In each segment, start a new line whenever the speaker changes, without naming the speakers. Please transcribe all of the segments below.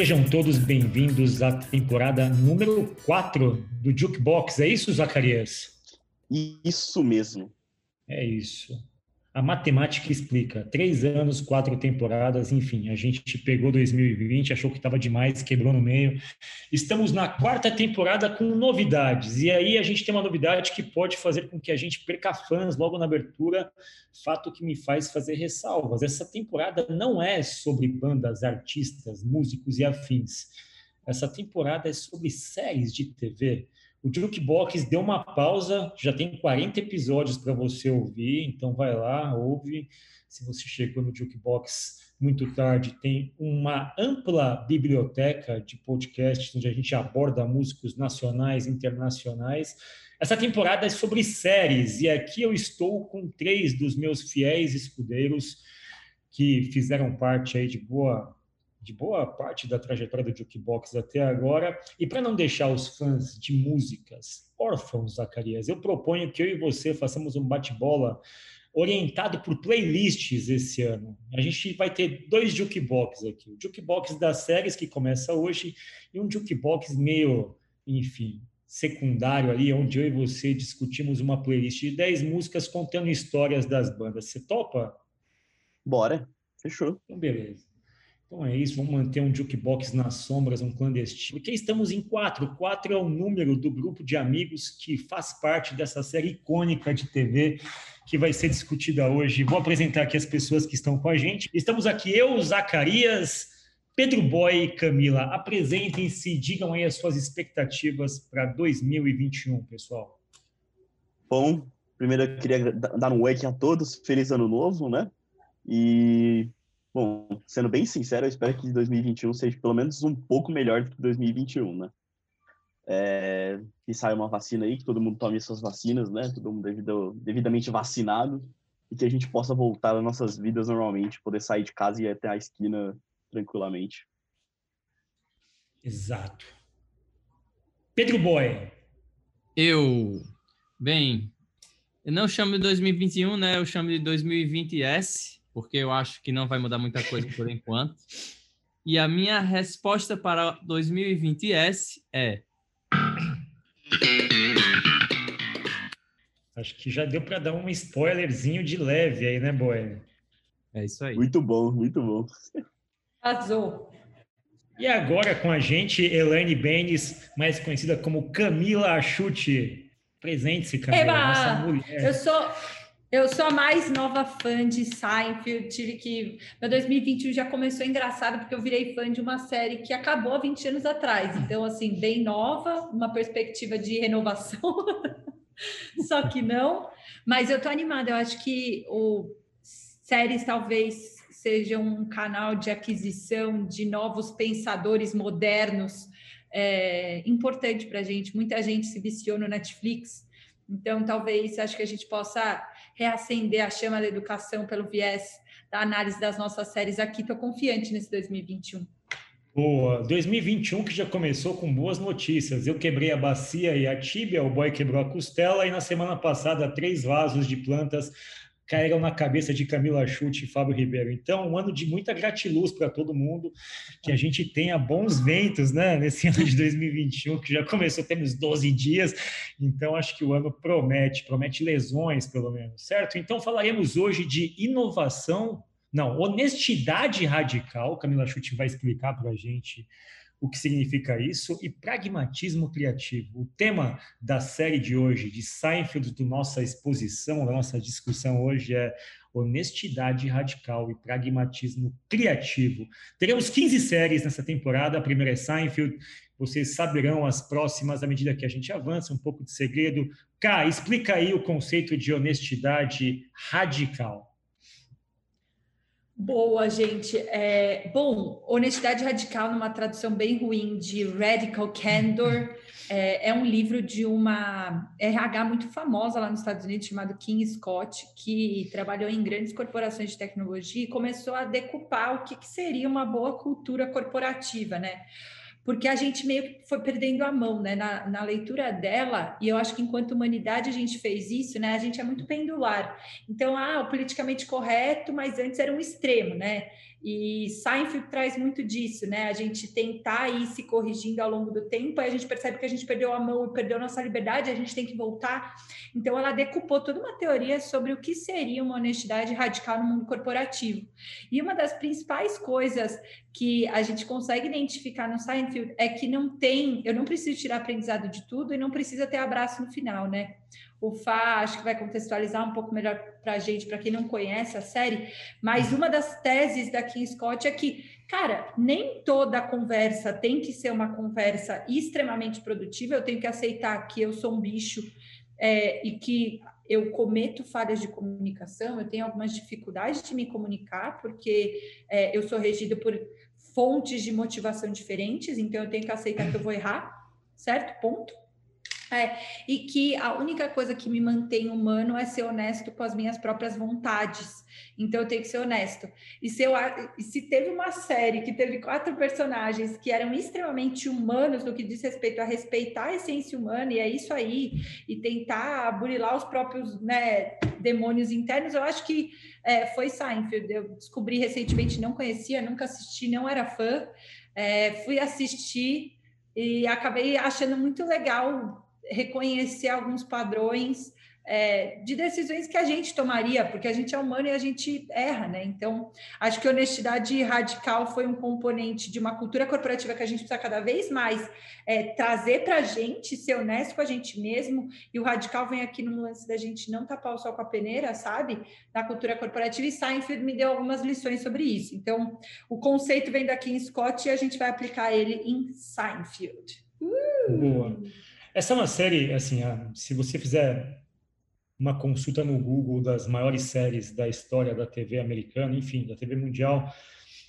Sejam todos bem-vindos à temporada número 4 do Jukebox. É isso, Zacarias?
Isso mesmo.
É isso. A matemática explica. Três anos, quatro temporadas, enfim, a gente pegou 2020, achou que estava demais, quebrou no meio. Estamos na quarta temporada com novidades. E aí a gente tem uma novidade que pode fazer com que a gente perca fãs logo na abertura, fato que me faz fazer ressalvas. Essa temporada não é sobre bandas, artistas, músicos e afins. Essa temporada é sobre séries de TV. O Jukebox deu uma pausa, já tem 40 episódios para você ouvir, então vai lá, ouve. Se você chegou no Jukebox muito tarde, tem uma ampla biblioteca de podcasts onde a gente aborda músicos nacionais internacionais. Essa temporada é sobre séries, e aqui eu estou com três dos meus fiéis escudeiros que fizeram parte aí de boa de boa parte da trajetória do Jukebox até agora. E para não deixar os fãs de músicas órfãos, Zacarias, eu proponho que eu e você façamos um bate-bola orientado por playlists esse ano. A gente vai ter dois jukebox aqui. O jukebox das séries, que começa hoje, e um jukebox meio, enfim, secundário ali, onde eu e você discutimos uma playlist de 10 músicas contando histórias das bandas. Você topa?
Bora, fechou.
Então, beleza. Então é isso, vamos manter um jukebox nas sombras, um clandestino. Porque estamos em quatro. Quatro é o número do grupo de amigos que faz parte dessa série icônica de TV que vai ser discutida hoje. Vou apresentar aqui as pessoas que estão com a gente. Estamos aqui eu, Zacarias, Pedro Boy e Camila. Apresentem-se, digam aí as suas expectativas para 2021, pessoal.
Bom, primeiro eu queria dar um aqui a todos. Feliz ano novo, né? E Bom, sendo bem sincero, eu espero que 2021 seja pelo menos um pouco melhor do que 2021, né? É, que saia uma vacina aí, que todo mundo tome suas vacinas, né? Todo mundo devido, devidamente vacinado e que a gente possa voltar às nossas vidas normalmente, poder sair de casa e ir até a esquina tranquilamente.
Exato. Pedro Boy.
Eu, bem, eu não chamo de 2021, né? Eu chamo de 2020S porque eu acho que não vai mudar muita coisa por enquanto. E a minha resposta para 2020S é.
Acho que já deu para dar um spoilerzinho de leve aí, né, Boy?
É isso aí.
Muito bom, muito bom.
Azul.
E agora com a gente, Elaine Benes, mais conhecida como Camila Chute. Presente-se, Camila,
Eba! nossa mulher. Eu sou, eu sou a mais nova fã de Seinfeld, tive que... Meu 2021 já começou engraçado, porque eu virei fã de uma série que acabou há 20 anos atrás. Então, assim, bem nova, uma perspectiva de renovação. Só que não. Mas eu tô animada, eu acho que o séries talvez seja um canal de aquisição de novos pensadores modernos é, importante para a gente. Muita gente se viciou no Netflix, então talvez acho que a gente possa reacender a chama da educação pelo viés da análise das nossas séries aqui. Estou confiante nesse 2021.
Boa, 2021 que já começou com boas notícias. Eu quebrei a bacia e a tíbia, o boy quebrou a costela e na semana passada três vasos de plantas caíram na cabeça de Camila Chute e Fábio Ribeiro. Então, um ano de muita gratiluz para todo mundo, que a gente tenha bons ventos né, nesse ano de 2021, que já começou, temos 12 dias, então acho que o ano promete, promete lesões, pelo menos, certo? Então, falaremos hoje de inovação, não, honestidade radical, Camila Chute vai explicar para a gente o que significa isso, e pragmatismo criativo. O tema da série de hoje, de Seinfeld, da nossa exposição, da nossa discussão hoje é honestidade radical e pragmatismo criativo. Teremos 15 séries nessa temporada, a primeira é Seinfeld, vocês saberão as próximas à medida que a gente avança, um pouco de segredo. Cá, explica aí o conceito de honestidade radical.
Boa, gente. É, bom, honestidade radical, numa tradução bem ruim de Radical Candor, é, é, um livro de uma RH muito famosa lá nos Estados Unidos, chamado Kim Scott, que trabalhou em grandes corporações de tecnologia e começou a decupar o que, que seria uma boa cultura corporativa, né? Porque a gente meio que foi perdendo a mão, né? Na, na, leitura dela, e eu acho que enquanto humanidade a gente fez isso, né? A gente é muito pendular. Então, ah, o politicamente correto, mas antes era um extremo, né? E Seinfeld traz muito disso, né? A gente tentar ir se corrigindo ao longo do tempo, aí a gente percebe que a gente perdeu a mão e perdeu a nossa liberdade, a gente tem que voltar. Então, ela decupou toda uma teoria sobre o que seria uma honestidade radical no mundo corporativo. E uma das principais coisas que a gente consegue identificar no Seinfeld é que não tem, eu não preciso tirar aprendizado de tudo e não precisa ter abraço no final, né? O Fá acho que vai contextualizar um pouco melhor para a gente, para quem não conhece a série, mas uma das teses da Kim Scott é que, cara, nem toda conversa tem que ser uma conversa extremamente produtiva, eu tenho que aceitar que eu sou um bicho é, e que eu cometo falhas de comunicação, eu tenho algumas dificuldades de me comunicar, porque é, eu sou regida por fontes de motivação diferentes, então eu tenho que aceitar que eu vou errar, certo? Ponto. É, e que a única coisa que me mantém humano é ser honesto com as minhas próprias vontades. Então eu tenho que ser honesto. E se, eu, se teve uma série que teve quatro personagens que eram extremamente humanos no que diz respeito a respeitar a essência humana, e é isso aí, e tentar burilar os próprios né, demônios internos, eu acho que é, foi Seinfeld. Eu descobri recentemente, não conhecia, nunca assisti, não era fã. É, fui assistir e acabei achando muito legal reconhecer alguns padrões é, de decisões que a gente tomaria, porque a gente é humano e a gente erra, né? Então, acho que honestidade radical foi um componente de uma cultura corporativa que a gente precisa cada vez mais é, trazer para a gente, ser honesto com a gente mesmo, e o radical vem aqui no lance da gente não tapar o sol com a peneira, sabe? Na cultura corporativa, e Seinfeld me deu algumas lições sobre isso. Então, o conceito vem daqui em Scott e a gente vai aplicar ele em Seinfeld.
Uh! Boa. Essa é uma série, assim, se você fizer uma consulta no Google das maiores séries da história da TV americana, enfim, da TV mundial,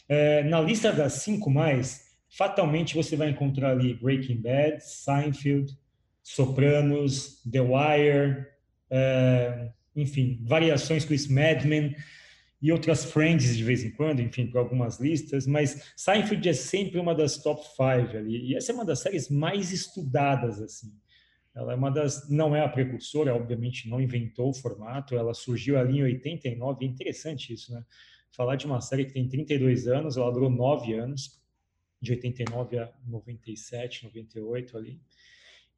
é, na lista das cinco mais, fatalmente você vai encontrar ali Breaking Bad, Seinfeld, Sopranos, The Wire, é, enfim, variações com isso, Mad Men e outras Friends de vez em quando, enfim, por algumas listas, mas Seinfeld é sempre uma das top five ali, e essa é uma das séries mais estudadas, assim. Ela é uma das, não é a precursora, obviamente não inventou o formato, ela surgiu ali em 89, é interessante isso, né? Falar de uma série que tem 32 anos, ela durou 9 anos, de 89 a 97, 98 ali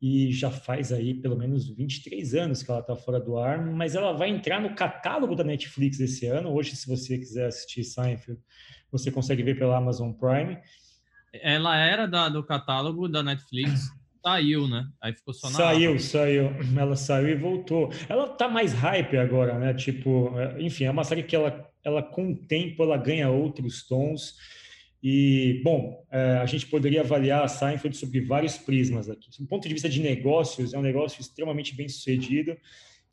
e já faz aí pelo menos 23 anos que ela está fora do ar, mas ela vai entrar no catálogo da Netflix esse ano. Hoje, se você quiser assistir Seinfeld, você consegue ver pela Amazon Prime.
Ela era da, do catálogo da Netflix, saiu, né? Aí ficou só na
Saiu, Amazon. saiu. Ela saiu e voltou. Ela tá mais hype agora, né? Tipo, é, enfim, é uma série que ela, ela com o tempo ela ganha outros tons. E, bom, é, a gente poderia avaliar a Seinfeld sobre vários prismas aqui. Do ponto de vista de negócios, é um negócio extremamente bem sucedido.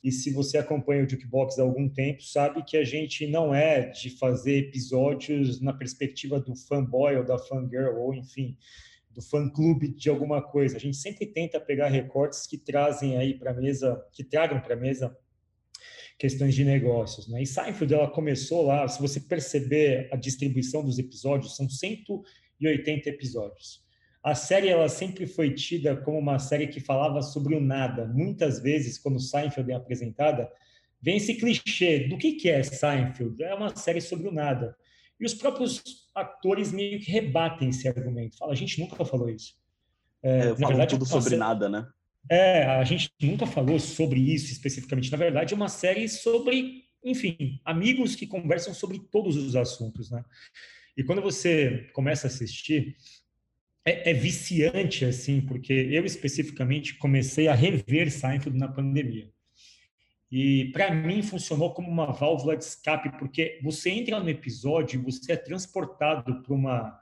E se você acompanha o Jukebox há algum tempo, sabe que a gente não é de fazer episódios na perspectiva do fanboy ou da fangirl, ou enfim, do fã-clube de alguma coisa. A gente sempre tenta pegar recortes que trazem aí para mesa, que tragam para a mesa questões de negócios. Né? E Seinfeld, ela começou lá, se você perceber a distribuição dos episódios, são 180 episódios. A série ela sempre foi tida como uma série que falava sobre o nada. Muitas vezes, quando Seinfeld é apresentada, vem esse clichê do que, que é Seinfeld? É uma série sobre o nada. E os próprios atores meio que rebatem esse argumento. Fala, a gente nunca falou isso.
É, é na verdade, tudo sobre nada, né?
É, a gente nunca falou sobre isso especificamente. Na verdade, é uma série sobre, enfim, amigos que conversam sobre todos os assuntos, né? E quando você começa a assistir, é, é viciante, assim, porque eu especificamente comecei a rever Seinfeld na pandemia. E para mim funcionou como uma válvula de escape, porque você entra no episódio e você é transportado para uma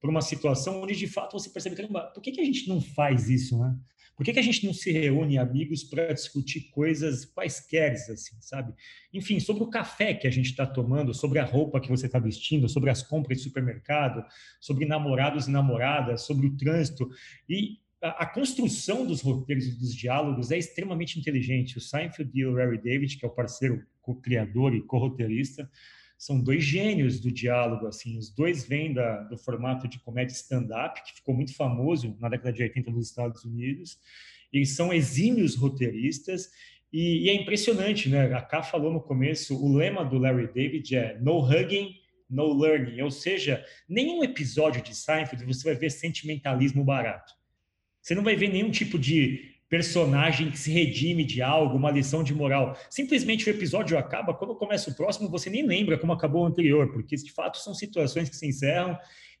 para uma situação onde de fato você percebe, caramba, por que, que a gente não faz isso, né? Por que, que a gente não se reúne amigos para discutir coisas quaisquer, assim, sabe? Enfim, sobre o café que a gente está tomando, sobre a roupa que você está vestindo, sobre as compras de supermercado, sobre namorados e namoradas, sobre o trânsito. E a, construção dos roteiros e dos diálogos é extremamente inteligente. O Seinfeld e o Larry David, que é o parceiro co-criador e co-roteirista, são dois gênios do diálogo, assim, os dois vêm da, do formato de comédia stand-up, que ficou muito famoso na década de 80 nos Estados Unidos, eles são exímios roteiristas, e, e é impressionante, né, a Ká falou no começo, o lema do Larry David é no hugging, no learning, ou seja, nenhum episódio de Seinfeld você vai ver sentimentalismo barato. Você não vai ver nenhum tipo de personagem que se redime de algo, uma lição de moral. Simplesmente o episódio acaba, quando começa o próximo, você nem lembra como acabou o anterior, porque de fato são situações que se encerram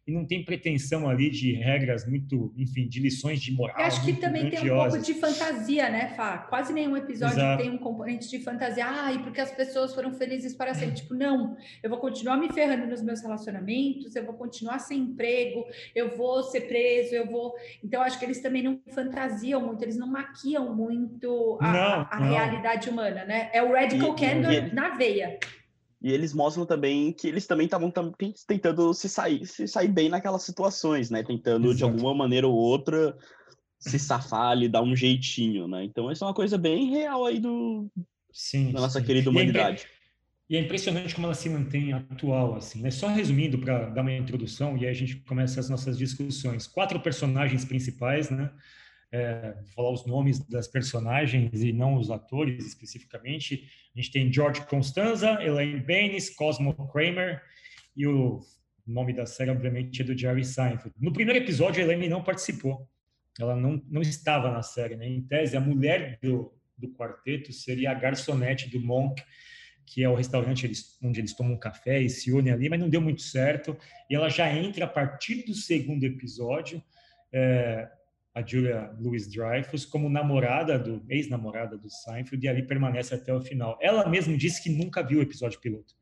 e não tem pretensão ali de regras muito, enfim, de lições de moral.
Eu acho que também tem um pouco de fantasia, né, Fá? Quase nenhum episódio Exato. tem um componente de fantasia. Ah, e porque as pessoas foram felizes para sempre. tipo, não, eu vou continuar me ferrando nos meus relacionamentos, eu vou continuar sem emprego, eu vou ser preso, eu vou. Então, acho que eles também não fantasiam muito, eles não maquiam muito a, não, a não. realidade humana, né? É o Radical e, Candor e... na veia.
E eles mostram também que eles também estavam tentando se sair, se sair bem naquelas situações, né? Tentando, Exato. de alguma maneira ou outra, se safar ali, dar um jeitinho, né? Então, isso é uma coisa bem real aí do, sim, da nossa sim. querida humanidade.
E é, impressionante como ela se mantém atual, assim, né? Só resumindo, para dar uma introdução, e aí a gente começa as nossas discussões. Quatro personagens principais, né? É, falar os nomes das personagens e não os atores especificamente. A gente tem George Constanza, Elaine Baines, Cosmo Kramer e o nome da série, obviamente, é do Jerry Seinfeld. No primeiro episódio, a Elaine não participou. Ela não, não estava na série. Né? Em tese, a mulher do, do quarteto seria a garçonete do Monk, que é o restaurante onde eles tomam um café e se unem ali, mas não deu muito certo. E ela já entra a partir do segundo episódio. É, a Julia Louis-Dreyfus como namorada do ex-namorada do Seinfeld e ali permanece até o final. Ela mesma disse que nunca viu o episódio piloto.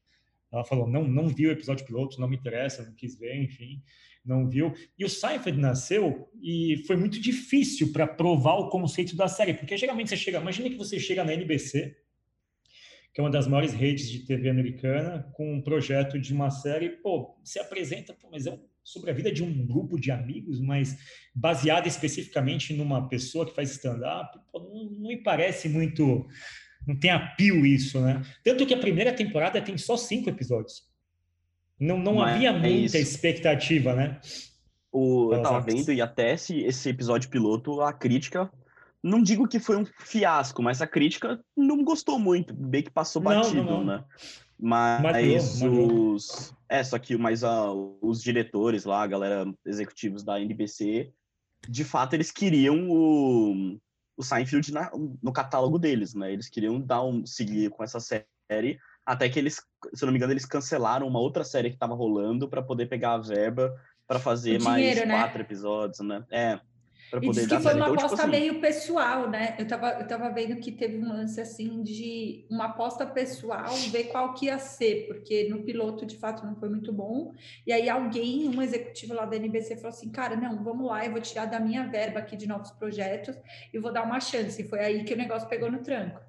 Ela falou: "Não, não viu o episódio piloto, não me interessa, não quis ver, enfim, não viu". E o Seinfeld nasceu e foi muito difícil para provar o conceito da série, porque geralmente você chega, imagine que você chega na NBC, que é uma das maiores redes de TV americana, com um projeto de uma série, pô, se apresenta, pô, mas é um sobre a vida de um grupo de amigos, mas baseada especificamente numa pessoa que faz stand-up, não, não, me parece muito. Não tem apio isso, né? Tanto que a primeira temporada tem só cinco episódios. Não, não havia é muita expectativa, né?
O, eu tava vendo, e até esse, esse episódio piloto, a crítica não digo que foi um fiasco, mas a crítica não gostou muito, bem que passou batido, não, não, não. né? Mas os. É, só que mas, uh, os diretores lá, a galera executivos da NBC, de fato, eles queriam o, o Seinfeld na, no catálogo deles, né? Eles queriam dar um, seguir com essa série, até que eles, se eu não me engano, eles cancelaram uma outra série que estava rolando para poder pegar a verba para fazer dinheiro, mais né? quatro episódios, né? É
para poder e dar que foi uma então, tipo aposta tipo assim... meio pessoal, né? Eu tava, eu tava vendo que teve um lance assim de uma aposta pessoal, ver qual que ia ser, porque no piloto de fato não foi muito bom. E aí alguém, um executivo lá da NBC, falou assim: cara, não, vamos lá, eu vou tirar da minha verba aqui de novos projetos e vou dar uma chance. E foi aí que o negócio pegou no tranco.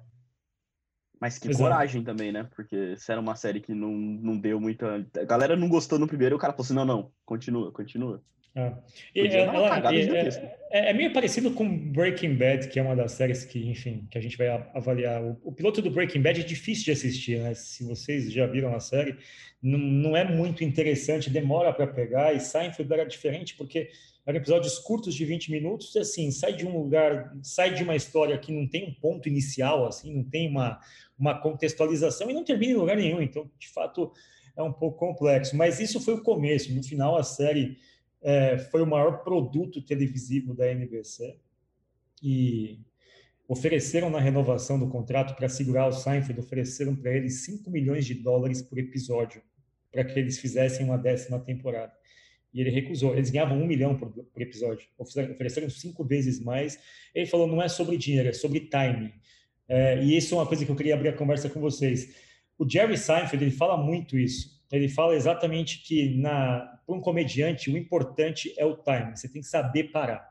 Mas que Exato. coragem também, né? Porque se era uma série que não, não deu muita. A galera não gostou no primeiro, o cara falou assim: não, não, continua, continua.
É. E, é, ela, é, é, é, meio parecido com Breaking Bad, que é uma das séries que, enfim, que a gente vai avaliar. O, o, piloto do Breaking Bad é difícil de assistir, né? Se vocês já viram a série, não, não é muito interessante, demora para pegar. E Seinfeld era diferente porque eram episódios curtos de 20 minutos, e assim, sai de um lugar, sai de uma história que não tem um ponto inicial, assim, não tem uma, uma contextualização e não termina em lugar nenhum. Então, de fato, é um pouco complexo. Mas isso foi o começo. No final, a série é, foi o maior produto televisivo da NBC e ofereceram na renovação do contrato para segurar o Seinfeld, ofereceram para ele 5 milhões de dólares por episódio para que eles fizessem uma décima temporada. E ele recusou. Eles ganhavam um milhão por, por episódio, ofereceram cinco vezes mais. Ele falou: não é sobre dinheiro, é sobre timing. É, e isso é uma coisa que eu queria abrir a conversa com vocês. O Jerry Seinfeld ele fala muito isso. Ele fala exatamente que para um comediante, o importante é o time. Você tem que saber parar.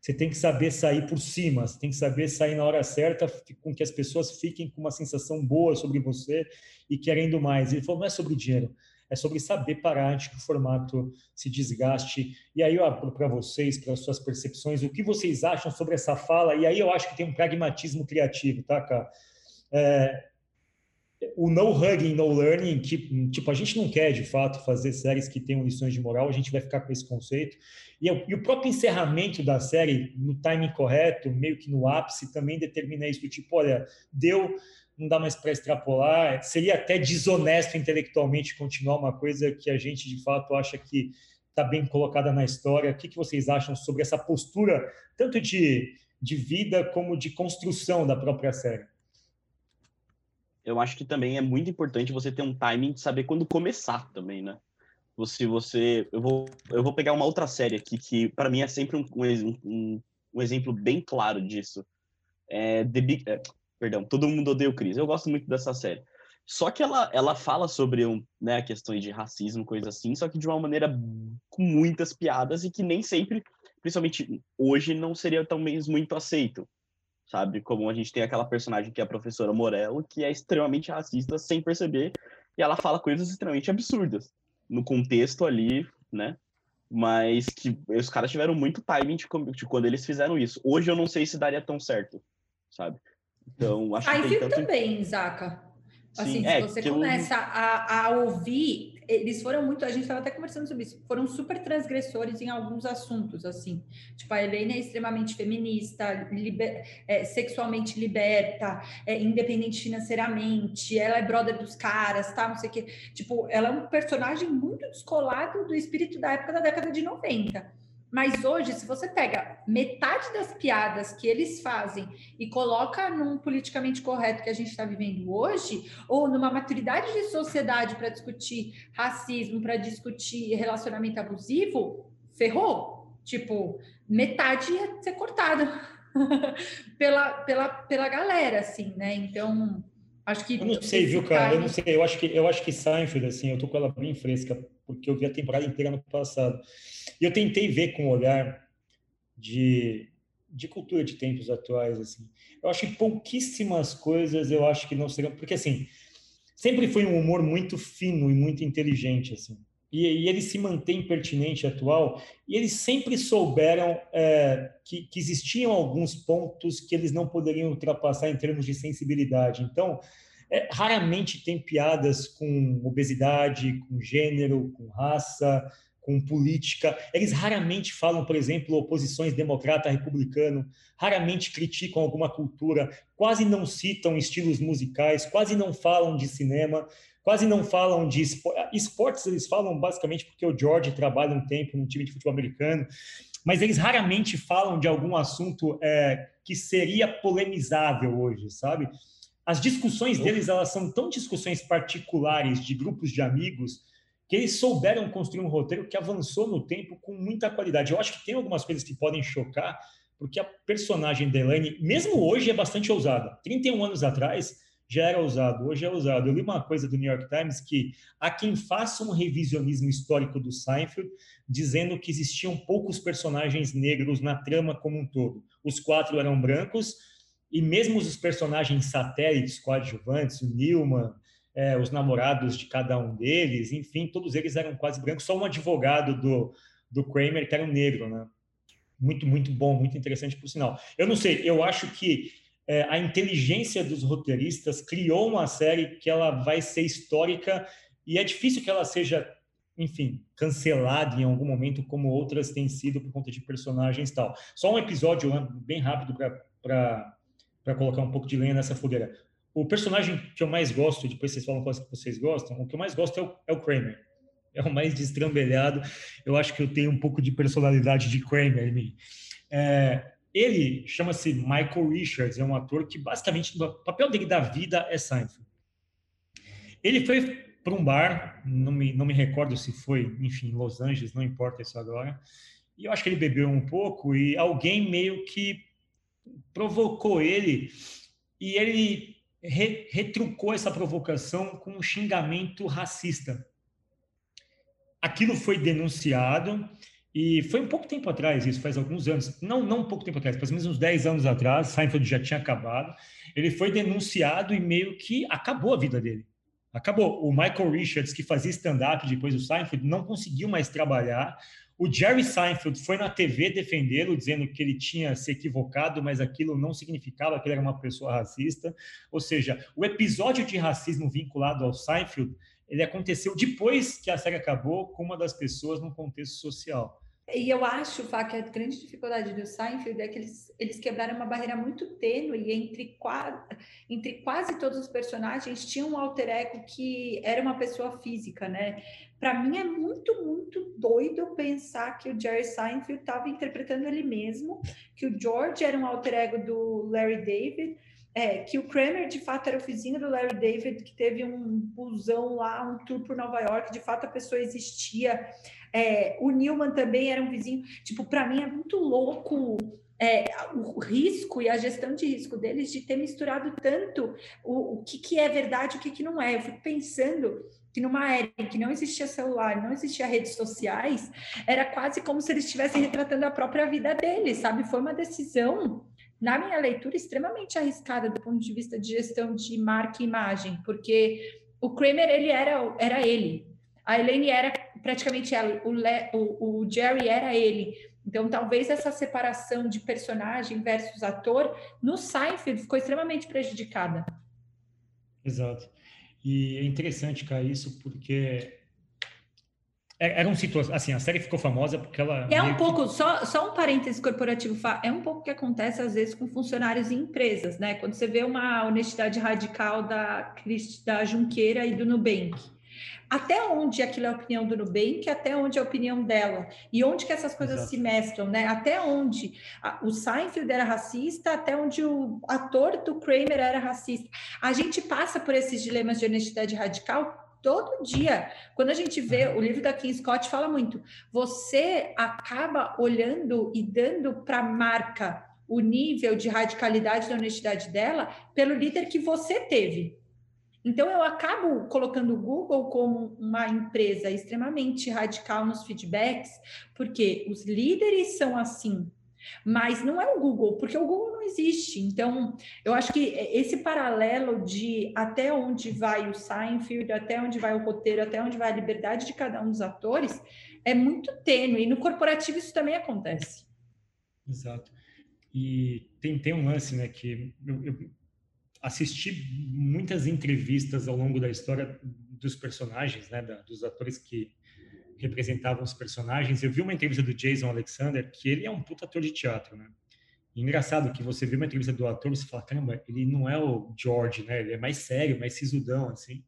Você tem que saber sair por cima. Você tem que saber sair na hora certa, com que as pessoas fiquem com uma sensação boa sobre você e querendo mais. Ele falou: não é sobre dinheiro, é sobre saber parar antes que o formato se desgaste. E aí eu abro para vocês, para as suas percepções, o que vocês acham sobre essa fala. E aí eu acho que tem um pragmatismo criativo, tá, cara? É, o no hugging, no learning, que tipo, a gente não quer de fato fazer séries que tenham lições de moral, a gente vai ficar com esse conceito. E, e o próprio encerramento da série, no timing correto, meio que no ápice, também determina isso, tipo, olha, deu, não dá mais para extrapolar, seria até desonesto intelectualmente continuar uma coisa que a gente de fato acha que está bem colocada na história. O que, que vocês acham sobre essa postura, tanto de, de vida como de construção da própria série?
Eu acho que também é muito importante você ter um timing de saber quando começar também, né? Você, você, eu vou, eu vou pegar uma outra série aqui que para mim é sempre um, um, um, exemplo bem claro disso. É The Big, é, perdão, Todo Mundo Odeia o Chris. Eu gosto muito dessa série. Só que ela, ela fala sobre um, né, questões de racismo, coisa assim, só que de uma maneira com muitas piadas e que nem sempre, principalmente hoje, não seria talvez muito aceito sabe? Como a gente tem aquela personagem que é a professora Morello, que é extremamente racista sem perceber, e ela fala coisas extremamente absurdas no contexto ali, né? Mas que os caras tiveram muito timing de, de quando eles fizeram isso. Hoje eu não sei se daria tão certo, sabe? Então, acho
Aí
que
tem
tanto...
também, Zaca. Assim, Sim, é, se você começa eu... a, a ouvir eles foram muito, a gente estava até conversando sobre isso, foram super transgressores em alguns assuntos, assim. Tipo, a Helena é extremamente feminista, liber, é, sexualmente liberta, é, independente financeiramente, ela é brother dos caras, tá? Não sei o quê. Tipo, ela é um personagem muito descolado do espírito da época da década de 90. Mas hoje, se você pega metade das piadas que eles fazem e coloca num politicamente correto que a gente está vivendo hoje, ou numa maturidade de sociedade para discutir racismo, para discutir relacionamento abusivo, ferrou. Tipo, metade ia ser cortada pela, pela, pela galera, assim, né? Então, acho que.
Eu não sei, viu, cara? Eu não sei. Eu acho que, eu acho que Seinfeld, assim, eu tô com ela bem fresca, porque eu vi a temporada inteira no passado. E eu tentei ver com o olhar de, de cultura de tempos atuais, assim. Eu acho que pouquíssimas coisas eu acho que não seriam... Porque, assim, sempre foi um humor muito fino e muito inteligente, assim. E, e ele se mantém pertinente atual, e eles sempre souberam é, que, que existiam alguns pontos que eles não poderiam ultrapassar em termos de sensibilidade. Então, é, raramente tem piadas com obesidade, com gênero, com raça, com política. Eles raramente falam, por exemplo, oposições democrata-republicano, raramente criticam alguma cultura, quase não citam estilos musicais, quase não falam de cinema, quase não falam de esportes. Eles falam basicamente porque o George trabalha um tempo no time de futebol americano, mas eles raramente falam de algum assunto é, que seria polemizável hoje, sabe? As discussões deles elas são tão discussões particulares de grupos de amigos que eles souberam construir um roteiro que avançou no tempo com muita qualidade. Eu acho que tem algumas coisas que podem chocar, porque a personagem da Elaine, mesmo hoje, é bastante ousada. 31 anos atrás já era ousado, hoje é ousado. Eu li uma coisa do New York Times que há quem faça um revisionismo histórico do Seinfeld, dizendo que existiam poucos personagens negros na trama como um todo. Os quatro eram brancos, e mesmo os personagens satélites, coadjuvantes, o Newman, é, os namorados de cada um deles, enfim, todos eles eram quase brancos, só um advogado do, do Kramer que era um negro, né? Muito, muito bom, muito interessante por sinal. Eu não sei, eu acho que é, a inteligência dos roteiristas criou uma série que ela vai ser histórica e é difícil que ela seja, enfim, cancelada em algum momento, como outras têm sido por conta de personagens e tal. Só um episódio bem rápido para colocar um pouco de lenha nessa fogueira. O personagem que eu mais gosto, depois vocês falam quais que vocês gostam, o que eu mais gosto é o, é o Kramer. É o mais destrambelhado. Eu acho que eu tenho um pouco de personalidade de Kramer em mim. É, ele chama-se Michael Richards, é um ator que basicamente o papel dele da vida é Seinfeld. Ele foi para um bar, não me, não me recordo se foi, enfim, Los Angeles, não importa isso agora, e eu acho que ele bebeu um pouco e alguém meio que provocou ele e ele re, retrucou essa provocação com um xingamento racista. Aquilo foi denunciado e foi um pouco tempo atrás, isso faz alguns anos, não, não um pouco tempo atrás, faz menos uns 10 anos atrás, Seinfeld já tinha acabado, ele foi denunciado e meio que acabou a vida dele. Acabou. O Michael Richards, que fazia stand-up depois do Seinfeld, não conseguiu mais trabalhar. O Jerry Seinfeld foi na TV defendê-lo, dizendo que ele tinha se equivocado, mas aquilo não significava que ele era uma pessoa racista. Ou seja, o episódio de racismo vinculado ao Seinfeld, ele aconteceu depois que a série acabou com uma das pessoas num contexto social.
E eu acho, Fá, que a grande dificuldade do Seinfeld é que eles, eles quebraram uma barreira muito tênue entre, entre quase todos os personagens tinha um alter ego que era uma pessoa física, né? Para mim é muito, muito doido pensar que o Jerry Seinfeld estava interpretando ele mesmo, que o George era um alter ego do Larry David, é, que o Kramer de fato era o vizinho do Larry David, que teve um busão lá, um tour por Nova York, de fato a pessoa existia. É, o Newman também era um vizinho. Tipo, para mim é muito louco é, o risco e a gestão de risco deles de ter misturado tanto o, o que, que é verdade e o que, que não é. Eu fico pensando que numa era em que não existia celular, não existia redes sociais, era quase como se eles estivessem retratando a própria vida deles, sabe? Foi uma decisão, na minha leitura, extremamente arriscada do ponto de vista de gestão de marca e imagem, porque o Kramer, ele era, era ele, a Elaine era praticamente ela, o, Le, o, o Jerry era ele. Então, talvez essa separação de personagem versus ator no Seinfeld ficou extremamente prejudicada.
Exato. E é interessante, cara, isso porque é, era um situação, assim, a série ficou famosa porque ela...
É um pouco, que... só, só um parênteses corporativo, é um pouco o que acontece às vezes com funcionários em empresas, né? Quando você vê uma honestidade radical da, da Junqueira e do Nubank, até onde aquilo é a opinião do Nubank, até onde é a opinião dela, e onde que essas coisas Exato. se mesclam, né? Até onde o Seinfeld era racista, até onde o ator do Kramer era racista. A gente passa por esses dilemas de honestidade radical todo dia. Quando a gente vê, o livro da Kim Scott fala muito, você acaba olhando e dando para a marca o nível de radicalidade da honestidade dela pelo líder que você teve. Então, eu acabo colocando o Google como uma empresa extremamente radical nos feedbacks, porque os líderes são assim, mas não é o Google, porque o Google não existe. Então, eu acho que esse paralelo de até onde vai o Seinfeld, até onde vai o roteiro, até onde vai a liberdade de cada um dos atores, é muito tênue. E no corporativo isso também acontece.
Exato. E tem, tem um lance, né, que eu, eu assisti muitas entrevistas ao longo da história dos personagens, né, dos atores que representavam os personagens. Eu vi uma entrevista do Jason Alexander, que ele é um puta ator de teatro, né? E engraçado que você vê uma entrevista do ator você fala, caramba, ele não é o George, né? Ele é mais sério, mais sisudão, assim.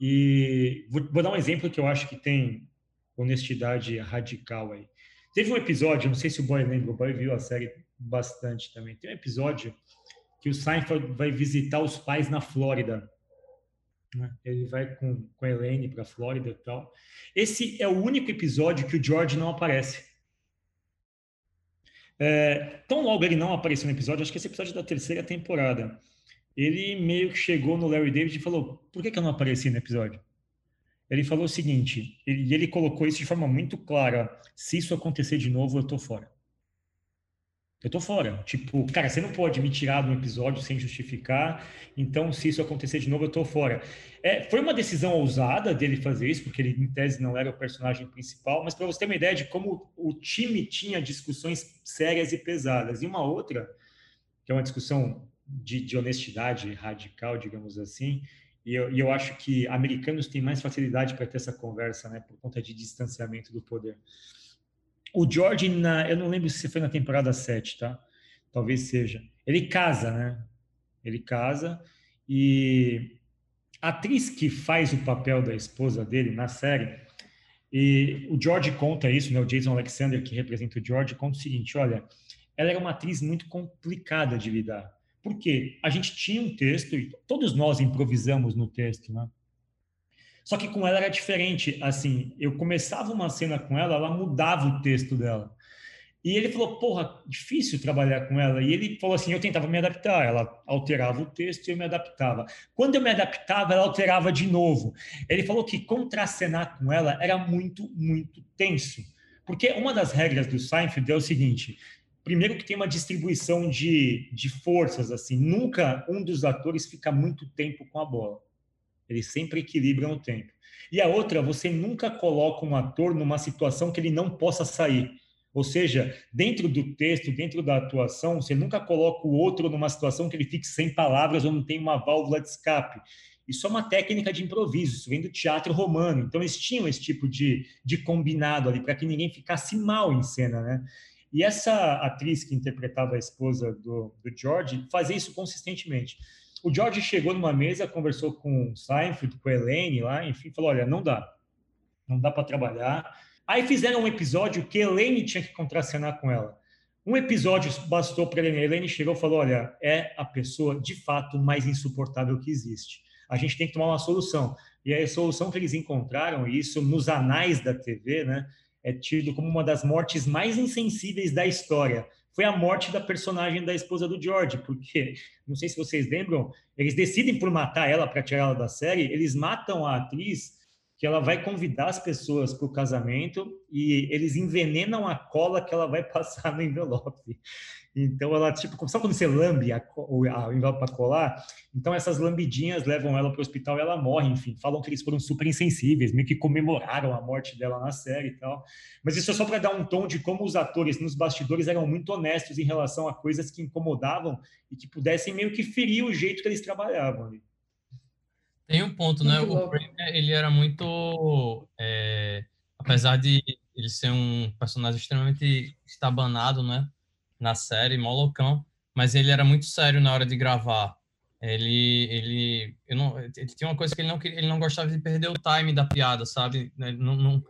E vou, vou dar um exemplo que eu acho que tem honestidade radical aí. Teve um episódio, não sei se o Boy lembra, o Boy viu a série bastante também. Tem um episódio que o Seinfeld vai visitar os pais na Flórida. Né? Ele vai com, com a Elaine para a Flórida e tal. Esse é o único episódio que o George não aparece. É, tão logo ele não apareceu no episódio, acho que esse episódio é da terceira temporada. Ele meio que chegou no Larry David e falou: Por que, que eu não apareci no episódio? Ele falou o seguinte, e ele, ele colocou isso de forma muito clara: se isso acontecer de novo, eu tô fora eu tô fora. Tipo, cara, você não pode me tirar de um episódio sem justificar, então se isso acontecer de novo, eu tô fora. É, foi uma decisão ousada dele fazer isso, porque ele, em tese, não era o personagem principal, mas para você ter uma ideia de como o time tinha discussões sérias e pesadas. E uma outra, que é uma discussão de, de honestidade radical, digamos assim, e eu, e eu acho que americanos têm mais facilidade para ter essa conversa, né, por conta de distanciamento do poder. O George, na, eu não lembro se foi na temporada 7, tá? Talvez seja. Ele casa, né? Ele casa e a atriz que faz o papel da esposa dele na série, e o George conta isso, né? O Jason Alexander, que representa o George, conta o seguinte: olha, ela era uma atriz muito complicada de lidar. Por quê? A gente tinha um texto e todos nós improvisamos no texto, né? Só que com ela era diferente. Assim, eu começava uma cena com ela, ela mudava o texto dela. E ele falou, porra, difícil trabalhar com ela. E ele falou assim, eu tentava me adaptar. Ela alterava o texto e eu me adaptava. Quando eu me adaptava, ela alterava de novo. Ele falou que contracenar com ela era muito, muito tenso. Porque uma das regras do Seinfeld é o seguinte, primeiro que tem uma distribuição de, de forças, assim. Nunca um dos atores fica muito tempo com a bola. Eles sempre equilibram o tempo. E a outra, você nunca coloca um ator numa situação que ele não possa sair. Ou seja, dentro do texto, dentro da atuação, você nunca coloca o outro numa situação que ele fique sem palavras ou não tem uma válvula de escape. Isso é uma técnica de improviso, isso vem do teatro romano. Então, eles tinham esse tipo de, de combinado ali, para que ninguém ficasse mal em cena, né? E essa atriz que interpretava a esposa do, do George fazia isso consistentemente. O George chegou numa mesa, conversou com o Seinfeld, com a Elaine lá, enfim, falou: olha, não dá, não dá para trabalhar. Aí fizeram um episódio que a Elaine tinha que contracenar com ela. Um episódio bastou para a Elaine. A Elaine chegou e falou: olha, é a pessoa de fato mais insuportável que existe. A gente tem que tomar uma solução. E a solução que eles encontraram, e isso nos anais da TV, né, é tido como uma das mortes mais insensíveis da história. Foi a morte da personagem da esposa do George, porque, não sei se vocês lembram, eles decidem por matar ela para tirar ela da série, eles matam a atriz que ela vai convidar as pessoas para o casamento e eles envenenam a cola que ela vai passar no envelope. Então ela, tipo, sabe quando você lambe a, o, envelope para colar? Então essas lambidinhas levam ela para o hospital e ela morre, enfim. Falam que eles foram super insensíveis, meio que comemoraram a morte dela na série e tal. Mas isso é só para dar um tom de como os atores nos bastidores eram muito honestos em relação a coisas que incomodavam e que pudessem meio que ferir o jeito que eles trabalhavam ali.
Tem um ponto, né? O Kramer, ele era muito... É, apesar de ele ser um personagem extremamente estabanado, né? na série, mó loucão, mas ele era muito sério na hora de gravar. Ele, ele, eu não, ele tinha uma coisa que ele não ele não gostava de perder o time da piada, sabe? Não, não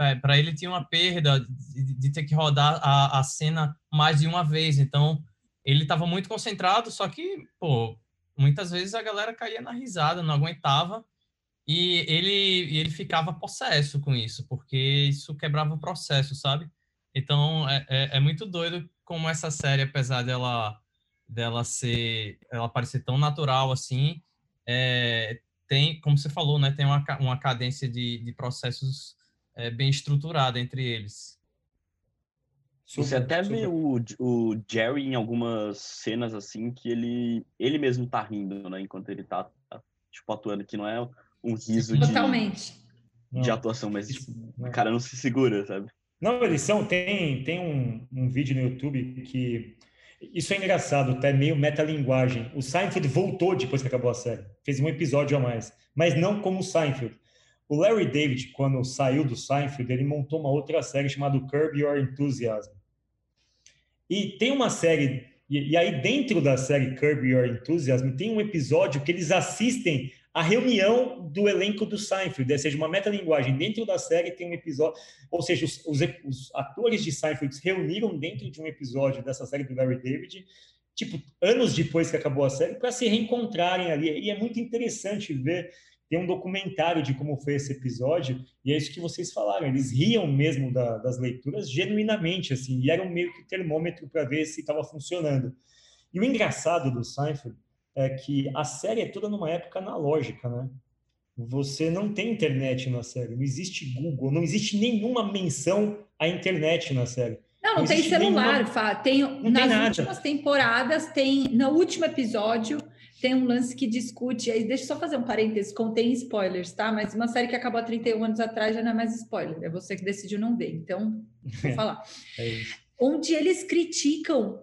é, para ele tinha uma perda de, de, ter que rodar a, a cena mais de uma vez. Então ele estava muito concentrado, só que pô, muitas vezes a galera caía na risada, não aguentava. E ele, ele ficava possesso com isso, porque isso quebrava o processo, sabe? Então é, é, é muito doido como essa série, apesar dela, dela ser, ela parecer tão natural assim, é, tem, como você falou, né, tem uma, uma cadência de, de processos é, bem estruturada entre eles.
Você até vê o, o Jerry em algumas cenas assim que ele ele mesmo tá rindo, né, enquanto ele tá, tá tipo atuando que não é um riso
Totalmente.
de, de atuação, mas o cara não se segura, sabe?
Não, eles são. Tem, tem um, um vídeo no YouTube que. Isso é engraçado, até tá? meio metalinguagem. O Seinfeld voltou depois que acabou a série. Fez um episódio a mais. Mas não como o Seinfeld. O Larry David, quando saiu do Seinfeld, ele montou uma outra série chamada Curb Your Enthusiasm. E tem uma série. E, e aí, dentro da série Curb Your Enthusiasm, tem um episódio que eles assistem a reunião do elenco do Seinfeld, ou seja, uma metalinguagem dentro da série tem um episódio, ou seja, os, os, os, atores de Seinfeld se reuniram dentro de um episódio dessa série do Larry David, tipo, anos depois que acabou a série, para se reencontrarem ali, e é muito interessante ver, tem um documentário de como foi esse episódio, e é isso que vocês falaram, eles riam mesmo da, das leituras genuinamente, assim, e eram meio que termômetro para ver se estava funcionando. E o engraçado do Seinfeld é que a série é toda numa época analógica, né? Você não tem internet na série, não existe Google, não existe nenhuma menção à internet na série.
Não, não, não tem celular, nenhuma... Fá. Tem, não nas tem últimas temporadas, tem no último episódio tem um lance que discute, aí deixa eu só fazer um parênteses, contém spoilers, tá? Mas uma série que acabou há 31 anos atrás já não é mais spoiler, é você que decidiu não ver, então vou falar. é Onde eles criticam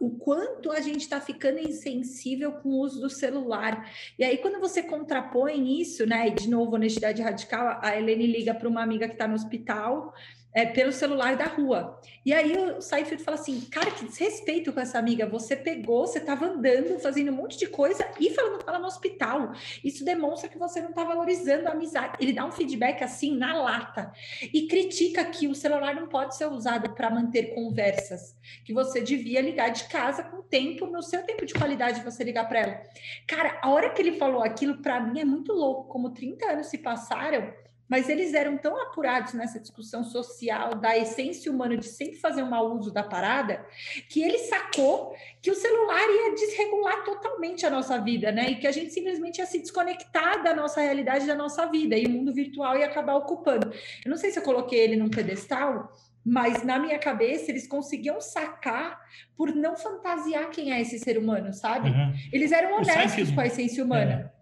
o quanto a gente está ficando insensível com o uso do celular. E aí, quando você contrapõe isso, né? E de novo, honestidade radical, a Helene liga para uma amiga que está no hospital é, pelo celular da rua. E aí o Seinfeld fala assim, cara, que desrespeito com essa amiga. Você pegou, você estava andando, fazendo um monte de coisa e falando com ela no hospital. Isso demonstra que você não está valorizando a amizade. Ele dá um feedback assim na lata e critica que o celular não pode ser usado para manter conversas, que você devia ligar de casa com tempo, no seu tempo de qualidade você ligar para ela. Cara, a hora que ele falou aquilo para mim é muito louco, como 30 anos se passaram mas eles eram tão apurados nessa discussão social da essência humana de sempre fazer um mau uso da parada, que ele sacou que o celular ia desregular totalmente a nossa vida, né? E que a gente simplesmente ia se desconectar da nossa realidade, da nossa vida, e o mundo virtual ia acabar ocupando. Eu não sei se eu coloquei ele num pedestal, mas na minha cabeça eles conseguiam sacar por não fantasiar quem é esse ser humano, sabe? Uhum. Eles eram honestos com a essência humana. É.